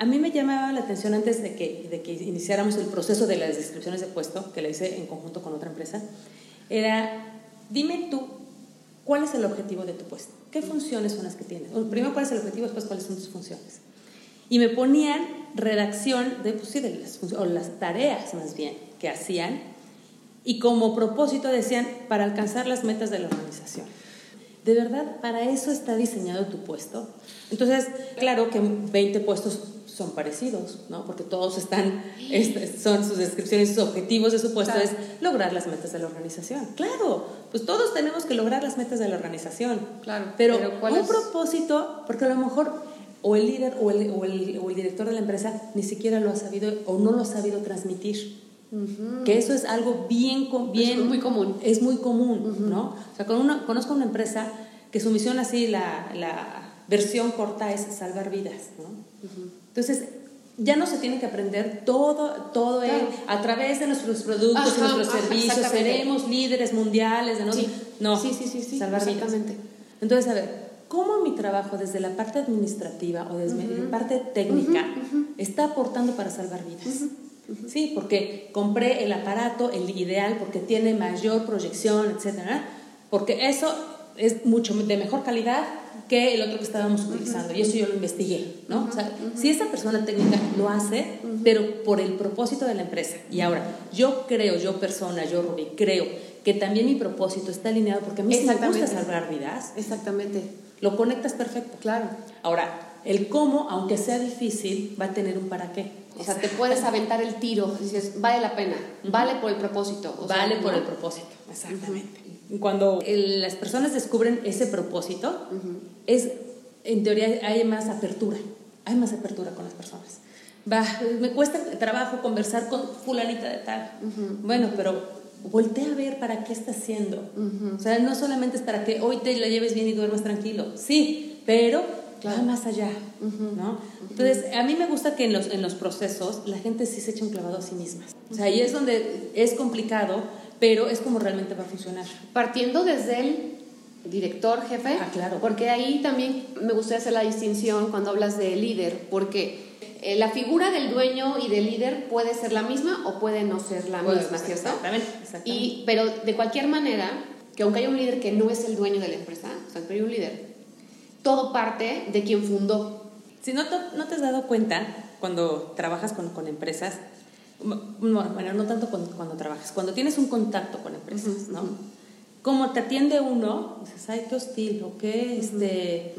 [SPEAKER 10] a mí me llamaba la atención antes de que, de que iniciáramos el proceso de las descripciones de puesto, que la hice en conjunto con otra empresa, era, dime tú, ¿cuál es el objetivo de tu puesto? ¿Qué funciones son las que tienes? Primero, ¿cuál es el objetivo? Después, ¿cuáles son tus funciones? Y me ponían redacción de, pues sí, de las, o las tareas más bien que hacían y como propósito decían para alcanzar las metas de la organización. ¿De verdad para eso está diseñado tu puesto? Entonces, claro que 20 puestos son parecidos, ¿no? Porque todos están, este, son sus descripciones, sus objetivos de su puesto
[SPEAKER 1] Claro.
[SPEAKER 10] es lograr las metas de la organización. Claro, pues todos tenemos que lograr las metas de la organización.
[SPEAKER 1] Claro,
[SPEAKER 10] Pero,
[SPEAKER 1] pero ¿cuál
[SPEAKER 10] un
[SPEAKER 1] es?
[SPEAKER 10] propósito, porque a lo mejor o el líder o el, o, el, o el director de la empresa ni siquiera lo ha sabido o no lo ha sabido transmitir. Que eso es algo bien, bien
[SPEAKER 1] Es muy común.
[SPEAKER 10] Es muy común, ¿no? O sea, con una, conozco una empresa que su misión así, la, la versión corta es salvar vidas, ¿no? Entonces, ya no se tiene que aprender todo, todo
[SPEAKER 1] Claro.
[SPEAKER 10] el- a través de nuestros productos y
[SPEAKER 1] Ajá,
[SPEAKER 10] nuestros
[SPEAKER 1] ajá,
[SPEAKER 10] servicios, seremos líderes mundiales, de no,
[SPEAKER 1] Sí.
[SPEAKER 10] no,
[SPEAKER 1] Sí, sí, sí, sí,
[SPEAKER 10] salvar vidas.
[SPEAKER 1] exactamente.
[SPEAKER 10] Entonces, a ver, ¿cómo mi trabajo desde la parte administrativa o desde la parte técnica está aportando para salvar vidas? Sí, porque compré el aparato, el ideal, porque tiene mayor proyección, etcétera, porque eso es mucho de mejor calidad que el otro que estábamos utilizando, y eso yo lo investigué, ¿no? O sea, si esa persona técnica lo hace, pero por el propósito de la empresa. Y ahora, yo creo, yo persona, yo Ruby, creo que también mi propósito está alineado porque a mí sí me gusta salvar vidas,
[SPEAKER 1] Exactamente.
[SPEAKER 10] Lo conectas perfecto.
[SPEAKER 1] Claro.
[SPEAKER 10] Ahora, el cómo, aunque sea difícil, va a tener un para qué.
[SPEAKER 1] O sea, te puedes aventar el tiro, dices, vale la pena, vale por el propósito. o sea,
[SPEAKER 10] vale por
[SPEAKER 1] ¿no?
[SPEAKER 10] el propósito. Exactamente. Cuando el- las personas descubren ese propósito, es, en teoría hay más apertura, hay más apertura con las personas. Va, me cuesta trabajo conversar con fulanita de tal. Bueno, pero voltea a ver para qué está haciendo. O sea, no solamente es para que hoy te la lleves bien y duermas tranquilo. Sí, pero va más allá, ¿no? Entonces, a mí me gusta que en los, en los procesos la gente sí se eche un clavado a sí misma. O sea, ahí es donde es complicado, pero es como realmente va a funcionar.
[SPEAKER 1] Partiendo desde el director, jefe.
[SPEAKER 10] Ah, claro.
[SPEAKER 1] Porque ahí también me gustaría hacer la distinción cuando hablas de líder, porque eh, la figura del dueño y del líder puede ser la misma o puede no ser la misma, ¿cierto?
[SPEAKER 10] exactamente, exactamente.
[SPEAKER 1] Y, pero de cualquier manera, que aunque haya un líder que no es el dueño de la empresa, o sea, que hay un líder, todo parte de quien fundó.
[SPEAKER 10] Si no te, no te has dado cuenta cuando trabajas con, con empresas, bueno, no tanto cuando, cuando trabajas, cuando tienes un contacto con empresas, ¿no? Como te atiende uno, dices, ay, qué hostil, o qué, este...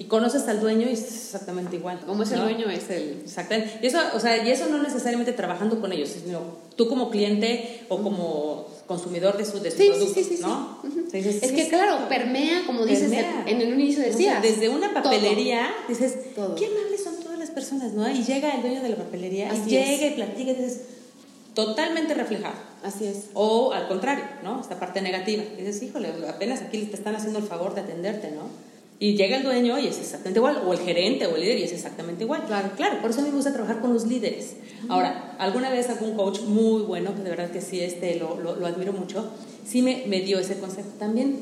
[SPEAKER 10] Y conoces al dueño y es exactamente igual.
[SPEAKER 1] Como es el
[SPEAKER 10] ¿no?
[SPEAKER 1] dueño, es el...
[SPEAKER 10] Exactamente. Y eso, o sea, y eso no necesariamente trabajando con ellos, sino tú como cliente o como consumidor de su, de su
[SPEAKER 1] Sí,
[SPEAKER 10] producto,
[SPEAKER 1] sí, sí.
[SPEAKER 10] ¿no? Dices,
[SPEAKER 1] Es que claro, permea, como dices
[SPEAKER 10] Permea.
[SPEAKER 1] en el inicio
[SPEAKER 10] O sea,
[SPEAKER 1] decías.
[SPEAKER 10] desde una
[SPEAKER 1] todo.
[SPEAKER 10] papelería dices,
[SPEAKER 1] Todo.
[SPEAKER 10] qué amables son todas las personas, ¿no? Y llega el dueño de la papelería
[SPEAKER 1] Así
[SPEAKER 10] y
[SPEAKER 1] es.
[SPEAKER 10] llega y platica y dices, totalmente reflejado.
[SPEAKER 1] Así es.
[SPEAKER 10] O al contrario, ¿no? Esta parte negativa. Dices, híjole, apenas aquí te están haciendo el favor de atenderte, ¿no? Y llega el dueño y es exactamente igual, o el gerente o el líder y es exactamente igual.
[SPEAKER 1] Claro.
[SPEAKER 10] claro, por eso a mí me gusta trabajar con los líderes. Ahora, alguna vez algún coach muy bueno, que de verdad que sí este, lo, lo, lo admiro mucho, sí me, me dio ese consejo. También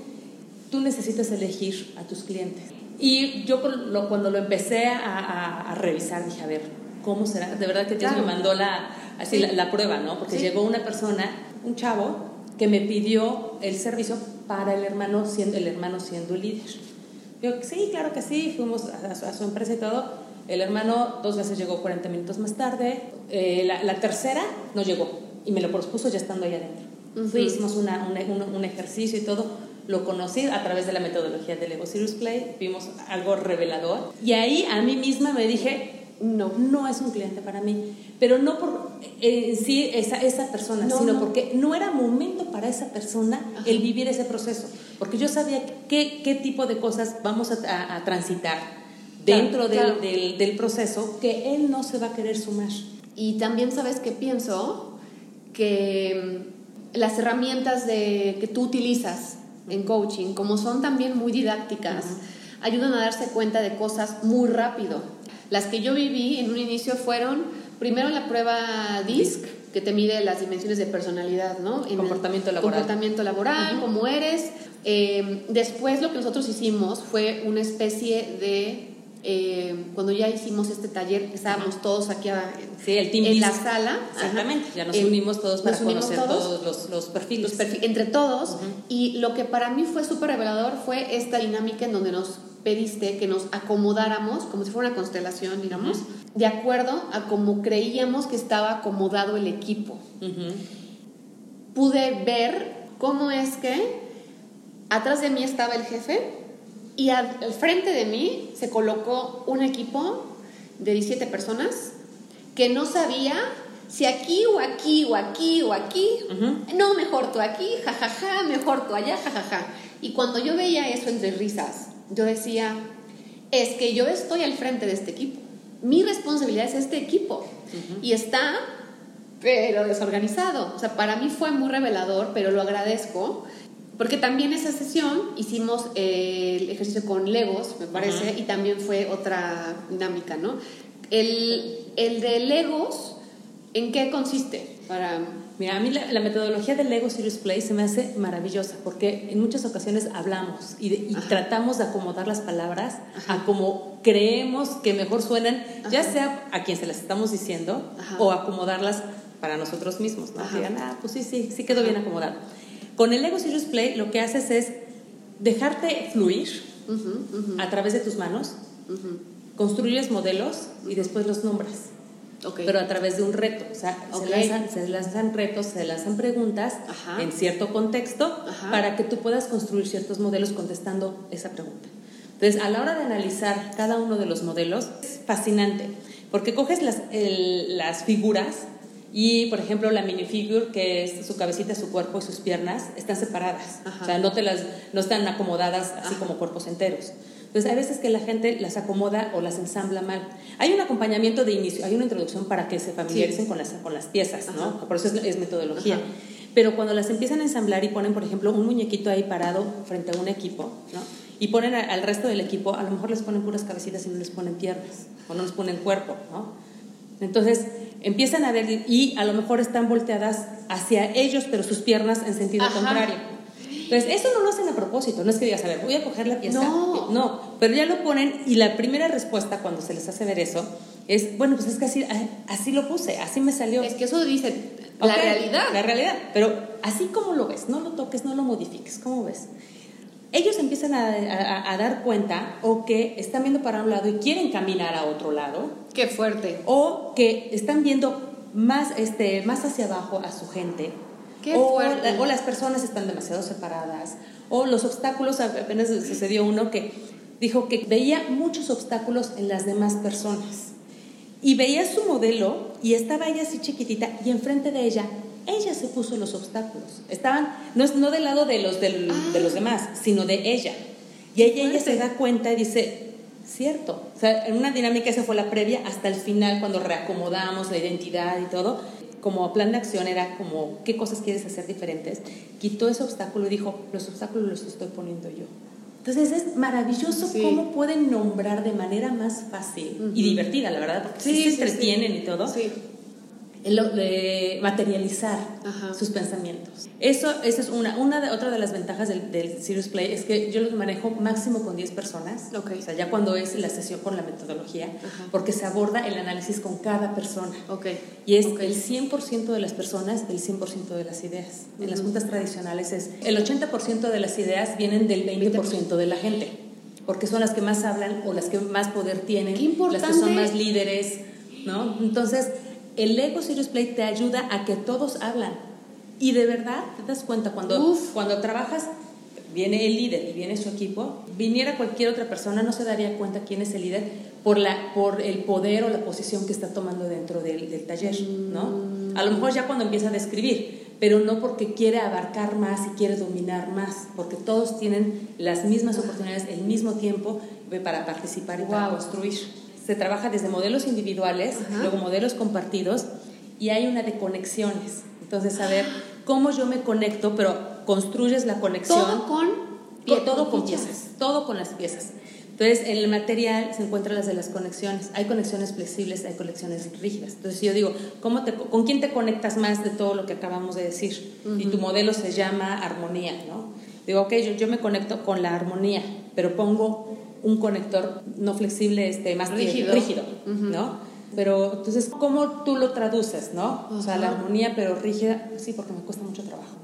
[SPEAKER 10] tú necesitas elegir a tus clientes. Y yo lo- cuando lo empecé a, a- a revisar, dije, a ver, ¿cómo será? De verdad que Dios
[SPEAKER 1] Claro.
[SPEAKER 10] me mandó la, así
[SPEAKER 1] Sí.
[SPEAKER 10] la, la prueba, ¿no? Porque
[SPEAKER 1] Sí.
[SPEAKER 10] llegó una persona, un chavo, que me pidió el servicio para el hermano siendo, el hermano siendo el líder. Yo, sí, claro que sí, fuimos a, a su- a su empresa y todo. El hermano dos veces llegó 40 minutos más tarde. Eh, la, la tercera no llegó y me lo propuso ya estando ahí adentro. Fui, hicimos una, una- un, un ejercicio y todo. Lo conocí a través de la metodología del Ego Serious Play. Vimos algo revelador. Y ahí a mí misma me dije, no, no es un cliente para mí. Pero no por eh, en sí esa, esa persona,
[SPEAKER 1] No,
[SPEAKER 10] sino
[SPEAKER 1] no.
[SPEAKER 10] porque no era momento para esa persona el vivir ese proceso. Porque yo sabía qué, qué tipo de cosas vamos a, a- a transitar
[SPEAKER 1] Claro,
[SPEAKER 10] dentro del,
[SPEAKER 1] claro.
[SPEAKER 10] del- del proceso que él no se va a querer sumar.
[SPEAKER 1] Y también sabes que pienso que mm, las herramientas de, que tú utilizas en coaching, como son también muy didácticas, ayudan a darse cuenta de cosas muy rápido. Las que yo viví en un inicio fueron primero la prueba DISC, que te mide las dimensiones de personalidad, ¿no? En
[SPEAKER 10] Comportamiento laboral.
[SPEAKER 1] Comportamiento laboral, cómo eres. Eh, después lo que nosotros hicimos fue una especie de... eh, cuando ya hicimos este taller, estábamos todos aquí a-
[SPEAKER 10] Sí, el team
[SPEAKER 1] en la sala.
[SPEAKER 10] Exactamente,
[SPEAKER 1] Ajá.
[SPEAKER 10] ya nos
[SPEAKER 1] Eh,
[SPEAKER 10] unimos todos para
[SPEAKER 1] unimos
[SPEAKER 10] conocer
[SPEAKER 1] todos,
[SPEAKER 10] todos los, los perfiles.
[SPEAKER 1] los perfi- entre todos. Y lo que para mí fue súper revelador fue esta dinámica en donde nos pediste que nos acomodáramos, como si fuera una constelación, digamos, de acuerdo a cómo creíamos que estaba acomodado el equipo.
[SPEAKER 10] Ujú.
[SPEAKER 1] Pude ver cómo es que atrás de mí estaba el jefe y al al frente de mí se colocó un equipo de 17 personas que no sabía si aquí o aquí o aquí o aquí, no, mejor tú aquí, jajaja, mejor tú allá, jajaja. Y cuando yo veía eso entre risas, yo decía, es que yo estoy al frente de este equipo. Mi responsabilidad es este equipo. Y está, pero desorganizado. O sea, para mí fue muy revelador, pero lo agradezco. Porque también esa sesión hicimos eh, el ejercicio con Legos, me parece, y también fue otra dinámica, ¿no? El, el de Legos, ¿en qué consiste? Para...
[SPEAKER 10] Mira, a mí la, la metodología del Lego Serious Play se me hace maravillosa porque en muchas ocasiones hablamos y, de- y tratamos de acomodar las palabras a como creemos que mejor suenan, ya sea a quien se las estamos diciendo
[SPEAKER 1] Ajá.
[SPEAKER 10] o acomodarlas para nosotros mismos, ¿no? Digan, ah, pues sí, sí, sí quedó bien acomodado. Con el Lego Serious Play lo que haces es dejarte fluir a través de tus manos, construyes modelos y después los nombras Pero a través de un reto. O sea, se, lanzan, se lanzan retos, se lanzan preguntas
[SPEAKER 1] Ajá.
[SPEAKER 10] en cierto contexto
[SPEAKER 1] Ajá.
[SPEAKER 10] para que tú puedas construir ciertos modelos contestando esa pregunta. Entonces, a la hora de analizar cada uno de los modelos, es fascinante, porque coges las, el- las figuras y, por ejemplo, la minifigure, que es su cabecita, su cuerpo y sus piernas, están separadas.
[SPEAKER 1] Ajá.
[SPEAKER 10] O sea, no, te las, no están acomodadas así
[SPEAKER 1] Ajá.
[SPEAKER 10] como cuerpos enteros. Entonces, hay veces que la gente las acomoda o las ensambla mal. Hay un acompañamiento de inicio, hay una introducción para que se familiaricen
[SPEAKER 1] Sí.
[SPEAKER 10] con, las, con las piezas, ¿no? Por eso es, es metodología.
[SPEAKER 1] Ajá.
[SPEAKER 10] Pero cuando las empiezan a ensamblar y ponen, por ejemplo, un muñequito ahí parado frente a un equipo, ¿no? Y ponen a- al resto del equipo, a lo mejor les ponen puras cabecitas y no les ponen piernas, o no les ponen cuerpo, ¿no? Entonces, empiezan a ver y a lo mejor están volteadas hacia ellos, pero sus piernas en sentido
[SPEAKER 1] Ajá.
[SPEAKER 10] contrario. Entonces, eso no lo hacen a propósito, no es que digas, a ver, voy a coger la pieza.
[SPEAKER 1] No.
[SPEAKER 10] No, pero ya lo ponen y la primera respuesta cuando se les hace ver eso es, bueno, pues es que así, así lo puse, así me salió.
[SPEAKER 1] Es que eso dice la
[SPEAKER 10] Ok,
[SPEAKER 1] realidad.
[SPEAKER 10] La realidad, pero así como lo ves, no lo toques, no lo modifiques, ¿cómo ves? Ellos empiezan a, a- a dar cuenta o que están viendo para un lado y quieren caminar a otro lado,
[SPEAKER 1] Qué fuerte.
[SPEAKER 10] o que están viendo más, este, más hacia abajo a su gente,
[SPEAKER 1] Qué
[SPEAKER 10] o, las personas están demasiado separadas, o los obstáculos, apenas sucedió uno que dijo que veía muchos obstáculos en las demás personas. Y veía su modelo y estaba ella así chiquitita y enfrente de ella, ella se puso los obstáculos. Estaban, no, no del lado de los, del- de los demás, sino de ella. Y ella, ella se da cuenta y dice, cierto. O sea, en una dinámica esa fue la previa hasta el final, cuando reacomodamos la identidad y todo. Como plan de acción era como, ¿qué cosas quieres hacer diferentes? Quitó ese obstáculo y dijo, los obstáculos los estoy poniendo yo. Entonces es maravilloso
[SPEAKER 1] Sí.
[SPEAKER 10] cómo pueden nombrar de manera más fácil y
[SPEAKER 1] Ujú.
[SPEAKER 10] divertida, la verdad, porque sí,
[SPEAKER 1] Sí,
[SPEAKER 10] se entretienen y todo.
[SPEAKER 1] Sí.
[SPEAKER 10] lo- de materializar
[SPEAKER 1] Ajá.
[SPEAKER 10] sus pensamientos. Eso, esa es una, una de, otra de las ventajas del, del Serious Play, es que yo los manejo máximo con 10 personas,
[SPEAKER 1] Ok.
[SPEAKER 10] o sea, ya cuando es la sesión con la metodología,
[SPEAKER 1] Ajá.
[SPEAKER 10] porque se aborda el análisis con cada persona.
[SPEAKER 1] Ok.
[SPEAKER 10] Y es
[SPEAKER 1] Ok.
[SPEAKER 10] el 100% de las personas, el 100% de las ideas. En las juntas tradicionales es el 80% de las ideas vienen del 20% de la gente, porque son las que más hablan o las que más poder tienen, las que son más líderes, ¿no? Entonces, el Ego Serious Play te ayuda a que todos hablan. Y de verdad, te das cuenta cuando,
[SPEAKER 1] Uf.
[SPEAKER 10] cuando trabajas, viene el líder y viene su equipo, viniera cualquier otra persona, no se daría cuenta quién es el líder por, la, por el poder o la posición que está tomando dentro del, del taller, ¿no? A lo mejor ya cuando empieza a describir, pero no porque quiere abarcar más y quiere dominar más, porque todos tienen las mismas oportunidades, el mismo tiempo eh, para participar y para construir. Se trabaja desde modelos individuales,
[SPEAKER 1] Ajá.
[SPEAKER 10] luego modelos compartidos y hay una de conexiones. Entonces, saber cómo yo me conecto, pero construyes la conexión.
[SPEAKER 1] Todo con
[SPEAKER 10] Con- todo con
[SPEAKER 1] fichas.
[SPEAKER 10] piezas, todo con las piezas. Entonces, en el material se encuentran las de las conexiones. Hay conexiones flexibles, hay conexiones rígidas. Entonces, yo digo, ¿cómo te, ¿con quién te conectas más de todo lo que acabamos de decir? Y tu modelo se llama armonía, ¿no? Digo, ok, yo, yo me conecto con la armonía, pero pongo un conector no flexible, este, más
[SPEAKER 1] Rígido.
[SPEAKER 10] rígido, ¿no? Pero entonces, ¿cómo tú lo traduces, no? O sea, la armonía, pero rígida, sí, porque me cuesta mucho trabajo.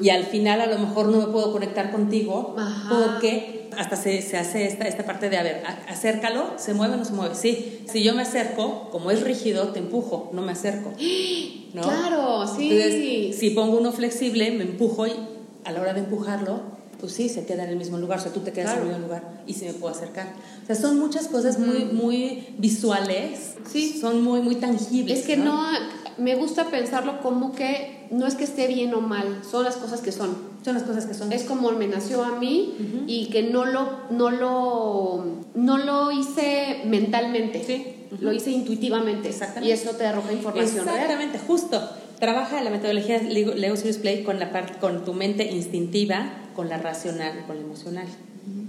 [SPEAKER 10] Y al final a lo mejor no me puedo conectar contigo porque hasta se, se hace esta, esta parte de, a ver, a- acércalo, ¿se mueve o no se mueve? Sí. Si yo me acerco, como es rígido, te empujo, no me acerco. (gasps) ¿no?
[SPEAKER 1] Claro, sí.
[SPEAKER 10] Entonces, si pongo uno flexible, me empujo y a la hora de empujarlo, pues sí, se queda en el mismo lugar, o sea, tú te quedas
[SPEAKER 1] Claro.
[SPEAKER 10] en el mismo lugar y se me puedo acercar. O sea, son muchas cosas muy, muy visuales,
[SPEAKER 1] Sí.
[SPEAKER 10] son muy, muy tangibles.
[SPEAKER 1] Es que no, me gusta pensarlo como que no es que esté bien o mal, son las cosas que son.
[SPEAKER 10] Son las cosas que son.
[SPEAKER 1] Es como me nació a mí y que no lo, no lo, no lo hice mentalmente,
[SPEAKER 10] Sí.
[SPEAKER 1] lo hice intuitivamente.
[SPEAKER 10] Exactamente.
[SPEAKER 1] Y eso te arroja información real.
[SPEAKER 10] Exactamente, justo. Trabaja la metodología Lego, Lego Serious Play con, la parte con tu mente instintiva, con la racional, con la emocional,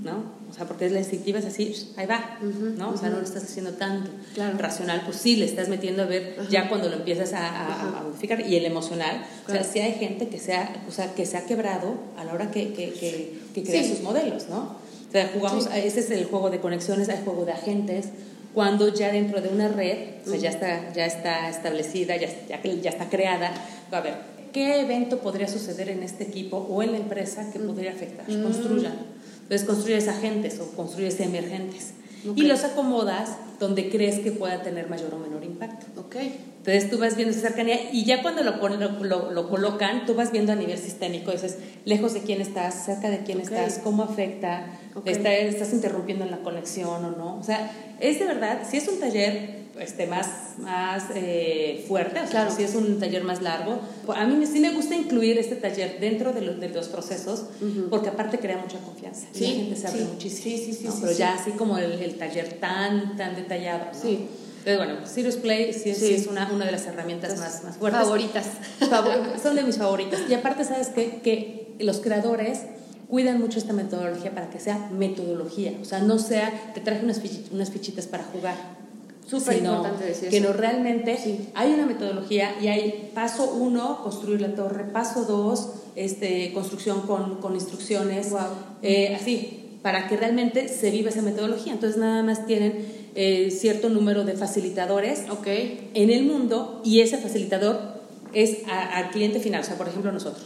[SPEAKER 10] ¿no? O sea, porque es la instintiva es así, ahí va, ¿no? O sea, no lo estás haciendo tanto.
[SPEAKER 1] Claro.
[SPEAKER 10] Racional, pues sí, le estás metiendo a ver
[SPEAKER 1] Ajá.
[SPEAKER 10] ya cuando lo empiezas a, a- a modificar. Y el emocional,
[SPEAKER 1] Claro.
[SPEAKER 10] o sea, sí hay gente que se ha, o sea, que se ha quebrado a la hora que, que, que, que crea
[SPEAKER 1] Sí.
[SPEAKER 10] sus modelos, ¿no? O sea, jugamos,
[SPEAKER 1] Sí.
[SPEAKER 10] ese es el juego de conexiones, hay juego de agentes, cuando ya dentro de una red, o sea, ya está, ya está establecida, ya, ya, ya está creada, a ver, ¿qué evento podría suceder en este equipo o en la empresa que podría afectar? Construyan. Entonces construyes agentes o construyes emergentes
[SPEAKER 1] Ok.
[SPEAKER 10] y los acomodas donde crees que pueda tener mayor o menor impacto.
[SPEAKER 1] Ok.
[SPEAKER 10] Entonces tú vas viendo esa cercanía y ya cuando lo, ponen, lo, lo- lo colocan, tú vas viendo a nivel sistémico, dices, lejos de quién estás, cerca de quién estás, cómo afecta,
[SPEAKER 1] Ok.
[SPEAKER 10] está- estás interrumpiendo en la conexión o no. O sea, es de verdad, si es un taller este, más, más eh, fuerte, o sea,
[SPEAKER 1] Claro.
[SPEAKER 10] si es un taller más largo, a mí sí me gusta incluir este taller dentro de, los- de los procesos porque aparte crea mucha confianza y la
[SPEAKER 1] Sí,
[SPEAKER 10] gente se abre
[SPEAKER 1] sí.
[SPEAKER 10] muchísimo.
[SPEAKER 1] Sí, sí, sí,
[SPEAKER 10] ¿no?
[SPEAKER 1] sí,
[SPEAKER 10] Pero
[SPEAKER 1] sí.
[SPEAKER 10] ya así como el, el taller tan, tan detallado. ¿no?
[SPEAKER 1] Sí.
[SPEAKER 10] Entonces, bueno, Serious Play sí, es-
[SPEAKER 1] Sí.
[SPEAKER 10] sí es una, una de las herramientas más, más fuertes.
[SPEAKER 1] Favoritas. (laughs)
[SPEAKER 10] Favor- Son de mis favoritas. Y aparte, ¿sabes qué? Que los creadores cuidan mucho esta metodología para que sea metodología. O sea, no sea, te traje unas, fichi- unas fichitas para jugar.
[SPEAKER 1] Súper importante decir
[SPEAKER 10] Que
[SPEAKER 1] eso.
[SPEAKER 10] no realmente
[SPEAKER 1] Sí.
[SPEAKER 10] hay una metodología y hay paso uno, construir la torre, paso dos, este, construcción con, con instrucciones,
[SPEAKER 1] Wow.
[SPEAKER 10] eh, así, para que realmente se viva esa metodología. Entonces, nada más tienen eh, cierto número de facilitadores
[SPEAKER 1] Ok.
[SPEAKER 10] en el mundo y ese facilitador es a- al cliente final, o sea, por ejemplo, nosotros.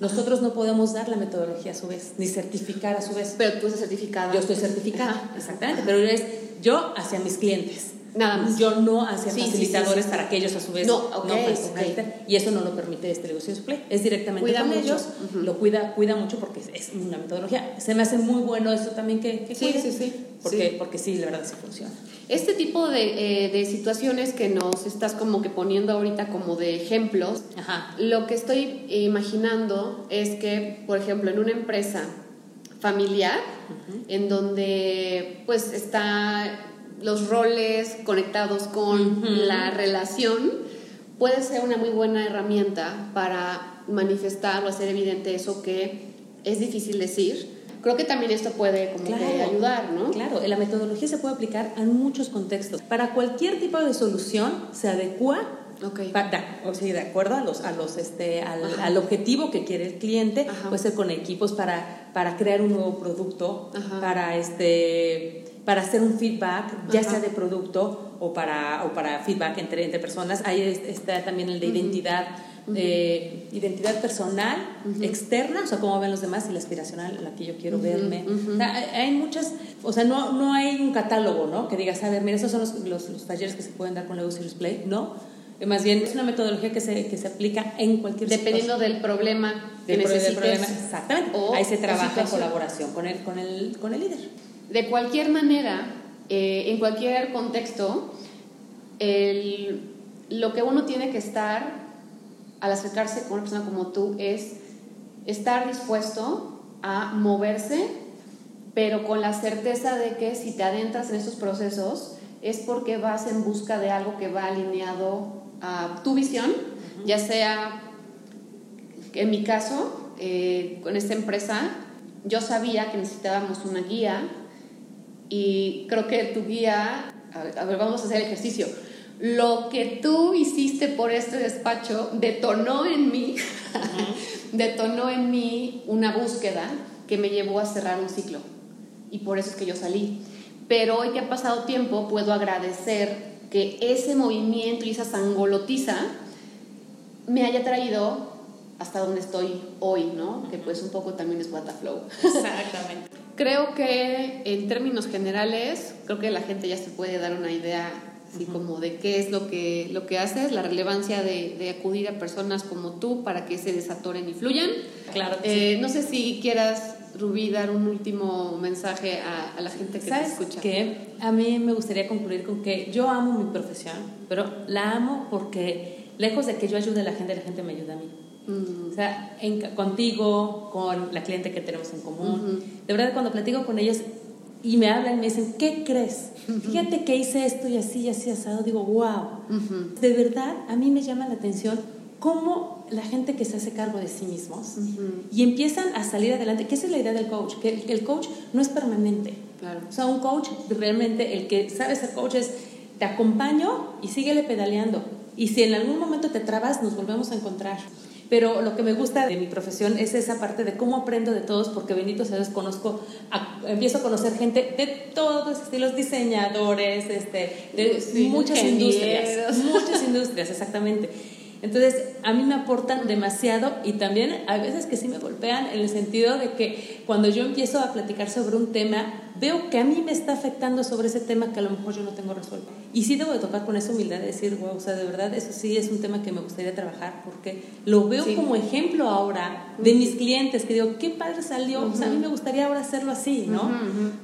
[SPEAKER 10] Nosotros no podemos dar la metodología a su vez, ni certificar a su vez.
[SPEAKER 1] Pero tú estás certificada.
[SPEAKER 10] Yo estoy certificada, exactamente, pero es yo hacia mis clientes.
[SPEAKER 1] Nada más.
[SPEAKER 10] Yo no
[SPEAKER 1] Sí, sí,
[SPEAKER 10] facilitadores
[SPEAKER 1] sí, sí.
[SPEAKER 10] para que ellos a su vez
[SPEAKER 1] No, ok,
[SPEAKER 10] faciliten.
[SPEAKER 1] ok.
[SPEAKER 10] Y eso no lo permite este negocio Play. Es directamente
[SPEAKER 1] Cuida
[SPEAKER 10] con
[SPEAKER 1] mucho.
[SPEAKER 10] ellos, lo cuida, cuida mucho porque es, una metodología. Se me hace muy bueno eso también que, que
[SPEAKER 1] Sí,
[SPEAKER 10] cuide,
[SPEAKER 1] sí, sí.
[SPEAKER 10] Porque,
[SPEAKER 1] Sí.
[SPEAKER 10] porque sí, la verdad sí funciona.
[SPEAKER 1] Este tipo de, eh, de situaciones que nos estás como que poniendo ahorita como de ejemplos,
[SPEAKER 10] Ajá.
[SPEAKER 1] lo que estoy imaginando es que, por ejemplo, en una empresa familiar, en donde pues está los roles conectados con
[SPEAKER 10] Ujú.
[SPEAKER 1] la relación, puede ser una muy buena herramienta para manifestar o hacer evidente eso que es difícil decir. Creo que también esto puede como que ayudar, ¿no?
[SPEAKER 10] Claro, la metodología se puede aplicar en muchos contextos. Para cualquier tipo de solución se adecua
[SPEAKER 1] Ok.
[SPEAKER 10] Pa- da- o sea, de acuerdo a los, a los, este, al, al objetivo que quiere el cliente,
[SPEAKER 1] Ajá.
[SPEAKER 10] puede ser con equipos para, para crear un nuevo producto,
[SPEAKER 1] Ajá.
[SPEAKER 10] para este para hacer un feedback, ya
[SPEAKER 1] Ajá.
[SPEAKER 10] sea de producto o para, o para feedback entre, entre personas. Ahí es- está también el de identidad, eh, identidad personal, externa, o sea, cómo ven los demás, y la aspiracional, la que yo quiero verme. O sea, hay, hay muchas, o sea, no, no hay un catálogo, ¿no? Que digas, a ver, mira, esos son los, los, los talleres que se pueden dar con Lego Serious Play, ¿no? Eh, Más bien es una metodología que se, que se aplica en cualquier
[SPEAKER 1] Dependiendo
[SPEAKER 10] situación.
[SPEAKER 1] del problema que
[SPEAKER 10] Del
[SPEAKER 1] necesites.
[SPEAKER 10] problema. Exactamente.
[SPEAKER 1] o-
[SPEAKER 10] Ahí se trabaja en colaboración con el, con el, con el líder.
[SPEAKER 1] De cualquier manera, eh, en cualquier contexto, el- lo que uno tiene que estar al acercarse con una persona como tú es estar dispuesto a moverse, pero con la certeza de que si te adentras en estos procesos es porque vas en busca de algo que va alineado a tu visión, ya sea en mi caso, eh, con esta empresa, yo sabía que necesitábamos una guía y creo que tu guía, a ver, a ver, vamos a hacer el ejercicio. Lo que tú hiciste por este despacho detonó en mí, (laughs) detonó en mí una búsqueda que me llevó a cerrar un ciclo. Y por eso es que yo salí. Pero hoy que ha pasado tiempo, puedo agradecer que ese movimiento y esa sangolotiza me haya traído hasta donde estoy hoy, ¿no? Que pues un poco también es What the Flow.
[SPEAKER 10] Exactamente. (laughs)
[SPEAKER 1] Creo que en términos generales, creo que la gente ya se puede dar una idea así como de qué es lo que, lo que haces, la relevancia de, de acudir a personas como tú para que se desatoren y fluyan.
[SPEAKER 10] Claro que
[SPEAKER 1] Eh, No sé si quieras, Rubí, dar un último mensaje a, a la gente que te
[SPEAKER 10] ¿Sabes
[SPEAKER 1] escucha.
[SPEAKER 10] qué? A mí me gustaría concluir con que yo amo mi profesión, pero la amo porque lejos de que yo ayude a la gente, la gente me ayuda a mí. O sea, en- contigo, con la cliente que tenemos en común. De verdad, cuando platico con ellos y me hablan me dicen, ¿qué crees? Fíjate que hice esto y así y así asado. Digo, wow. De verdad, a mí me llama la atención cómo la gente que se hace cargo de sí mismos y empiezan a salir adelante, que esa es la idea del coach, que el- el coach no es permanente.
[SPEAKER 1] Claro.
[SPEAKER 10] O sea, un coach, realmente el que sabe ser coach es, te acompaño y síguele pedaleando. Y si en algún momento te trabas, nos volvemos a encontrar. Pero lo que me gusta de mi profesión es esa parte de cómo aprendo de todos, porque bendito sea Dios, conozco, a- empiezo a conocer gente de todos estilos, diseñadores, este, de
[SPEAKER 1] Sí,
[SPEAKER 10] muchas industrias, muchas industrias, exactamente. Entonces, a mí me aportan demasiado y también a veces que sí me golpean en el sentido de que cuando yo empiezo a platicar sobre un tema, veo que a mí me está afectando sobre ese tema que a lo mejor yo no tengo resuelto. Y sí debo de tocar con esa humildad de decir, wow, o sea, de verdad, eso sí es un tema que me gustaría trabajar porque lo veo
[SPEAKER 1] Sí.
[SPEAKER 10] como ejemplo ahora de mis clientes, que digo, qué padre salió, o sea, a mí me gustaría ahora hacerlo así, ¿no?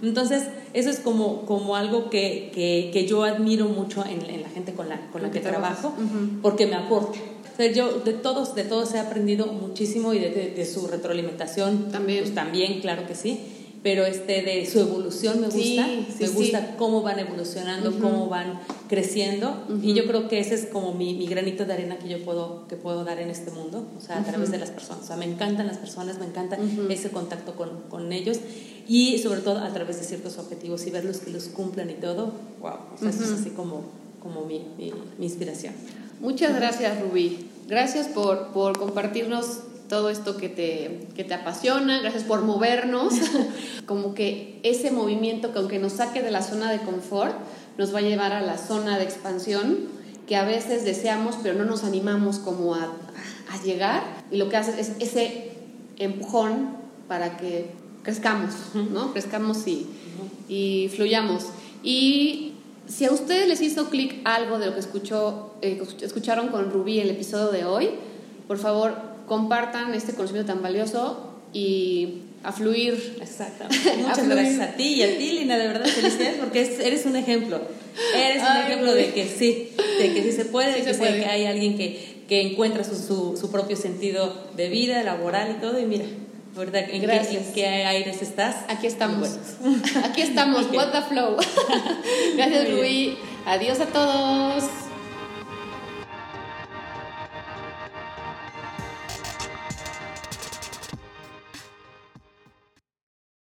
[SPEAKER 10] Entonces, eso es como, como algo que, que, que yo admiro mucho en, en la gente con la, con la que trabajo, porque me aporta. O sea, yo de todos, de todos he aprendido muchísimo y de, de- de su retroalimentación
[SPEAKER 1] También.
[SPEAKER 10] pues, también, claro que sí. Pero este de su evolución me gusta,
[SPEAKER 1] Sí, sí,
[SPEAKER 10] me
[SPEAKER 1] sí.
[SPEAKER 10] gusta cómo van evolucionando, cómo van creciendo y yo creo que ese es como mi, mi granito de arena que yo puedo que puedo dar en este mundo, o sea, a través de las personas. O sea, me encantan las personas, me encanta ese contacto con, con ellos y sobre todo a través de ciertos objetivos y verlos que los cumplan y todo, wow, o sea, eso es así como, como mi, mi, mi inspiración.
[SPEAKER 1] Muchas gracias, Rubí. Gracias por, por compartirnos todo esto que te, que te apasiona, gracias por movernos. (laughs) Como que ese movimiento que aunque nos saque de la zona de confort, nos va a llevar a la zona de expansión que a veces deseamos, pero no nos animamos como a, a llegar. Y lo que hace es ese empujón para que crezcamos, ¿no? Crezcamos y, y fluyamos. Y si a ustedes les hizo clic algo de lo que escuchó, eh, escucharon con Rubí el episodio de hoy, por favor compartan este conocimiento tan valioso y a fluir.
[SPEAKER 10] Exactamente. (laughs)
[SPEAKER 1] A
[SPEAKER 10] Muchas
[SPEAKER 1] fluir.
[SPEAKER 10] gracias a ti y a ti, Lina, de verdad, felicidades porque es- eres un ejemplo. Eres un ejemplo de que sí, de que sí se puede,
[SPEAKER 1] Sí
[SPEAKER 10] de que,
[SPEAKER 1] se
[SPEAKER 10] sí-
[SPEAKER 1] puede.
[SPEAKER 10] que hay alguien que, que encuentra su, su, su propio sentido de vida, laboral y todo. Y mira, ¿verdad? ¿En, qué,
[SPEAKER 1] Gracias.
[SPEAKER 10] en qué aires estás?
[SPEAKER 1] Aquí estamos. Aquí estamos. (laughs) What the flow. (laughs) Gracias. Rubí. Adiós a todos.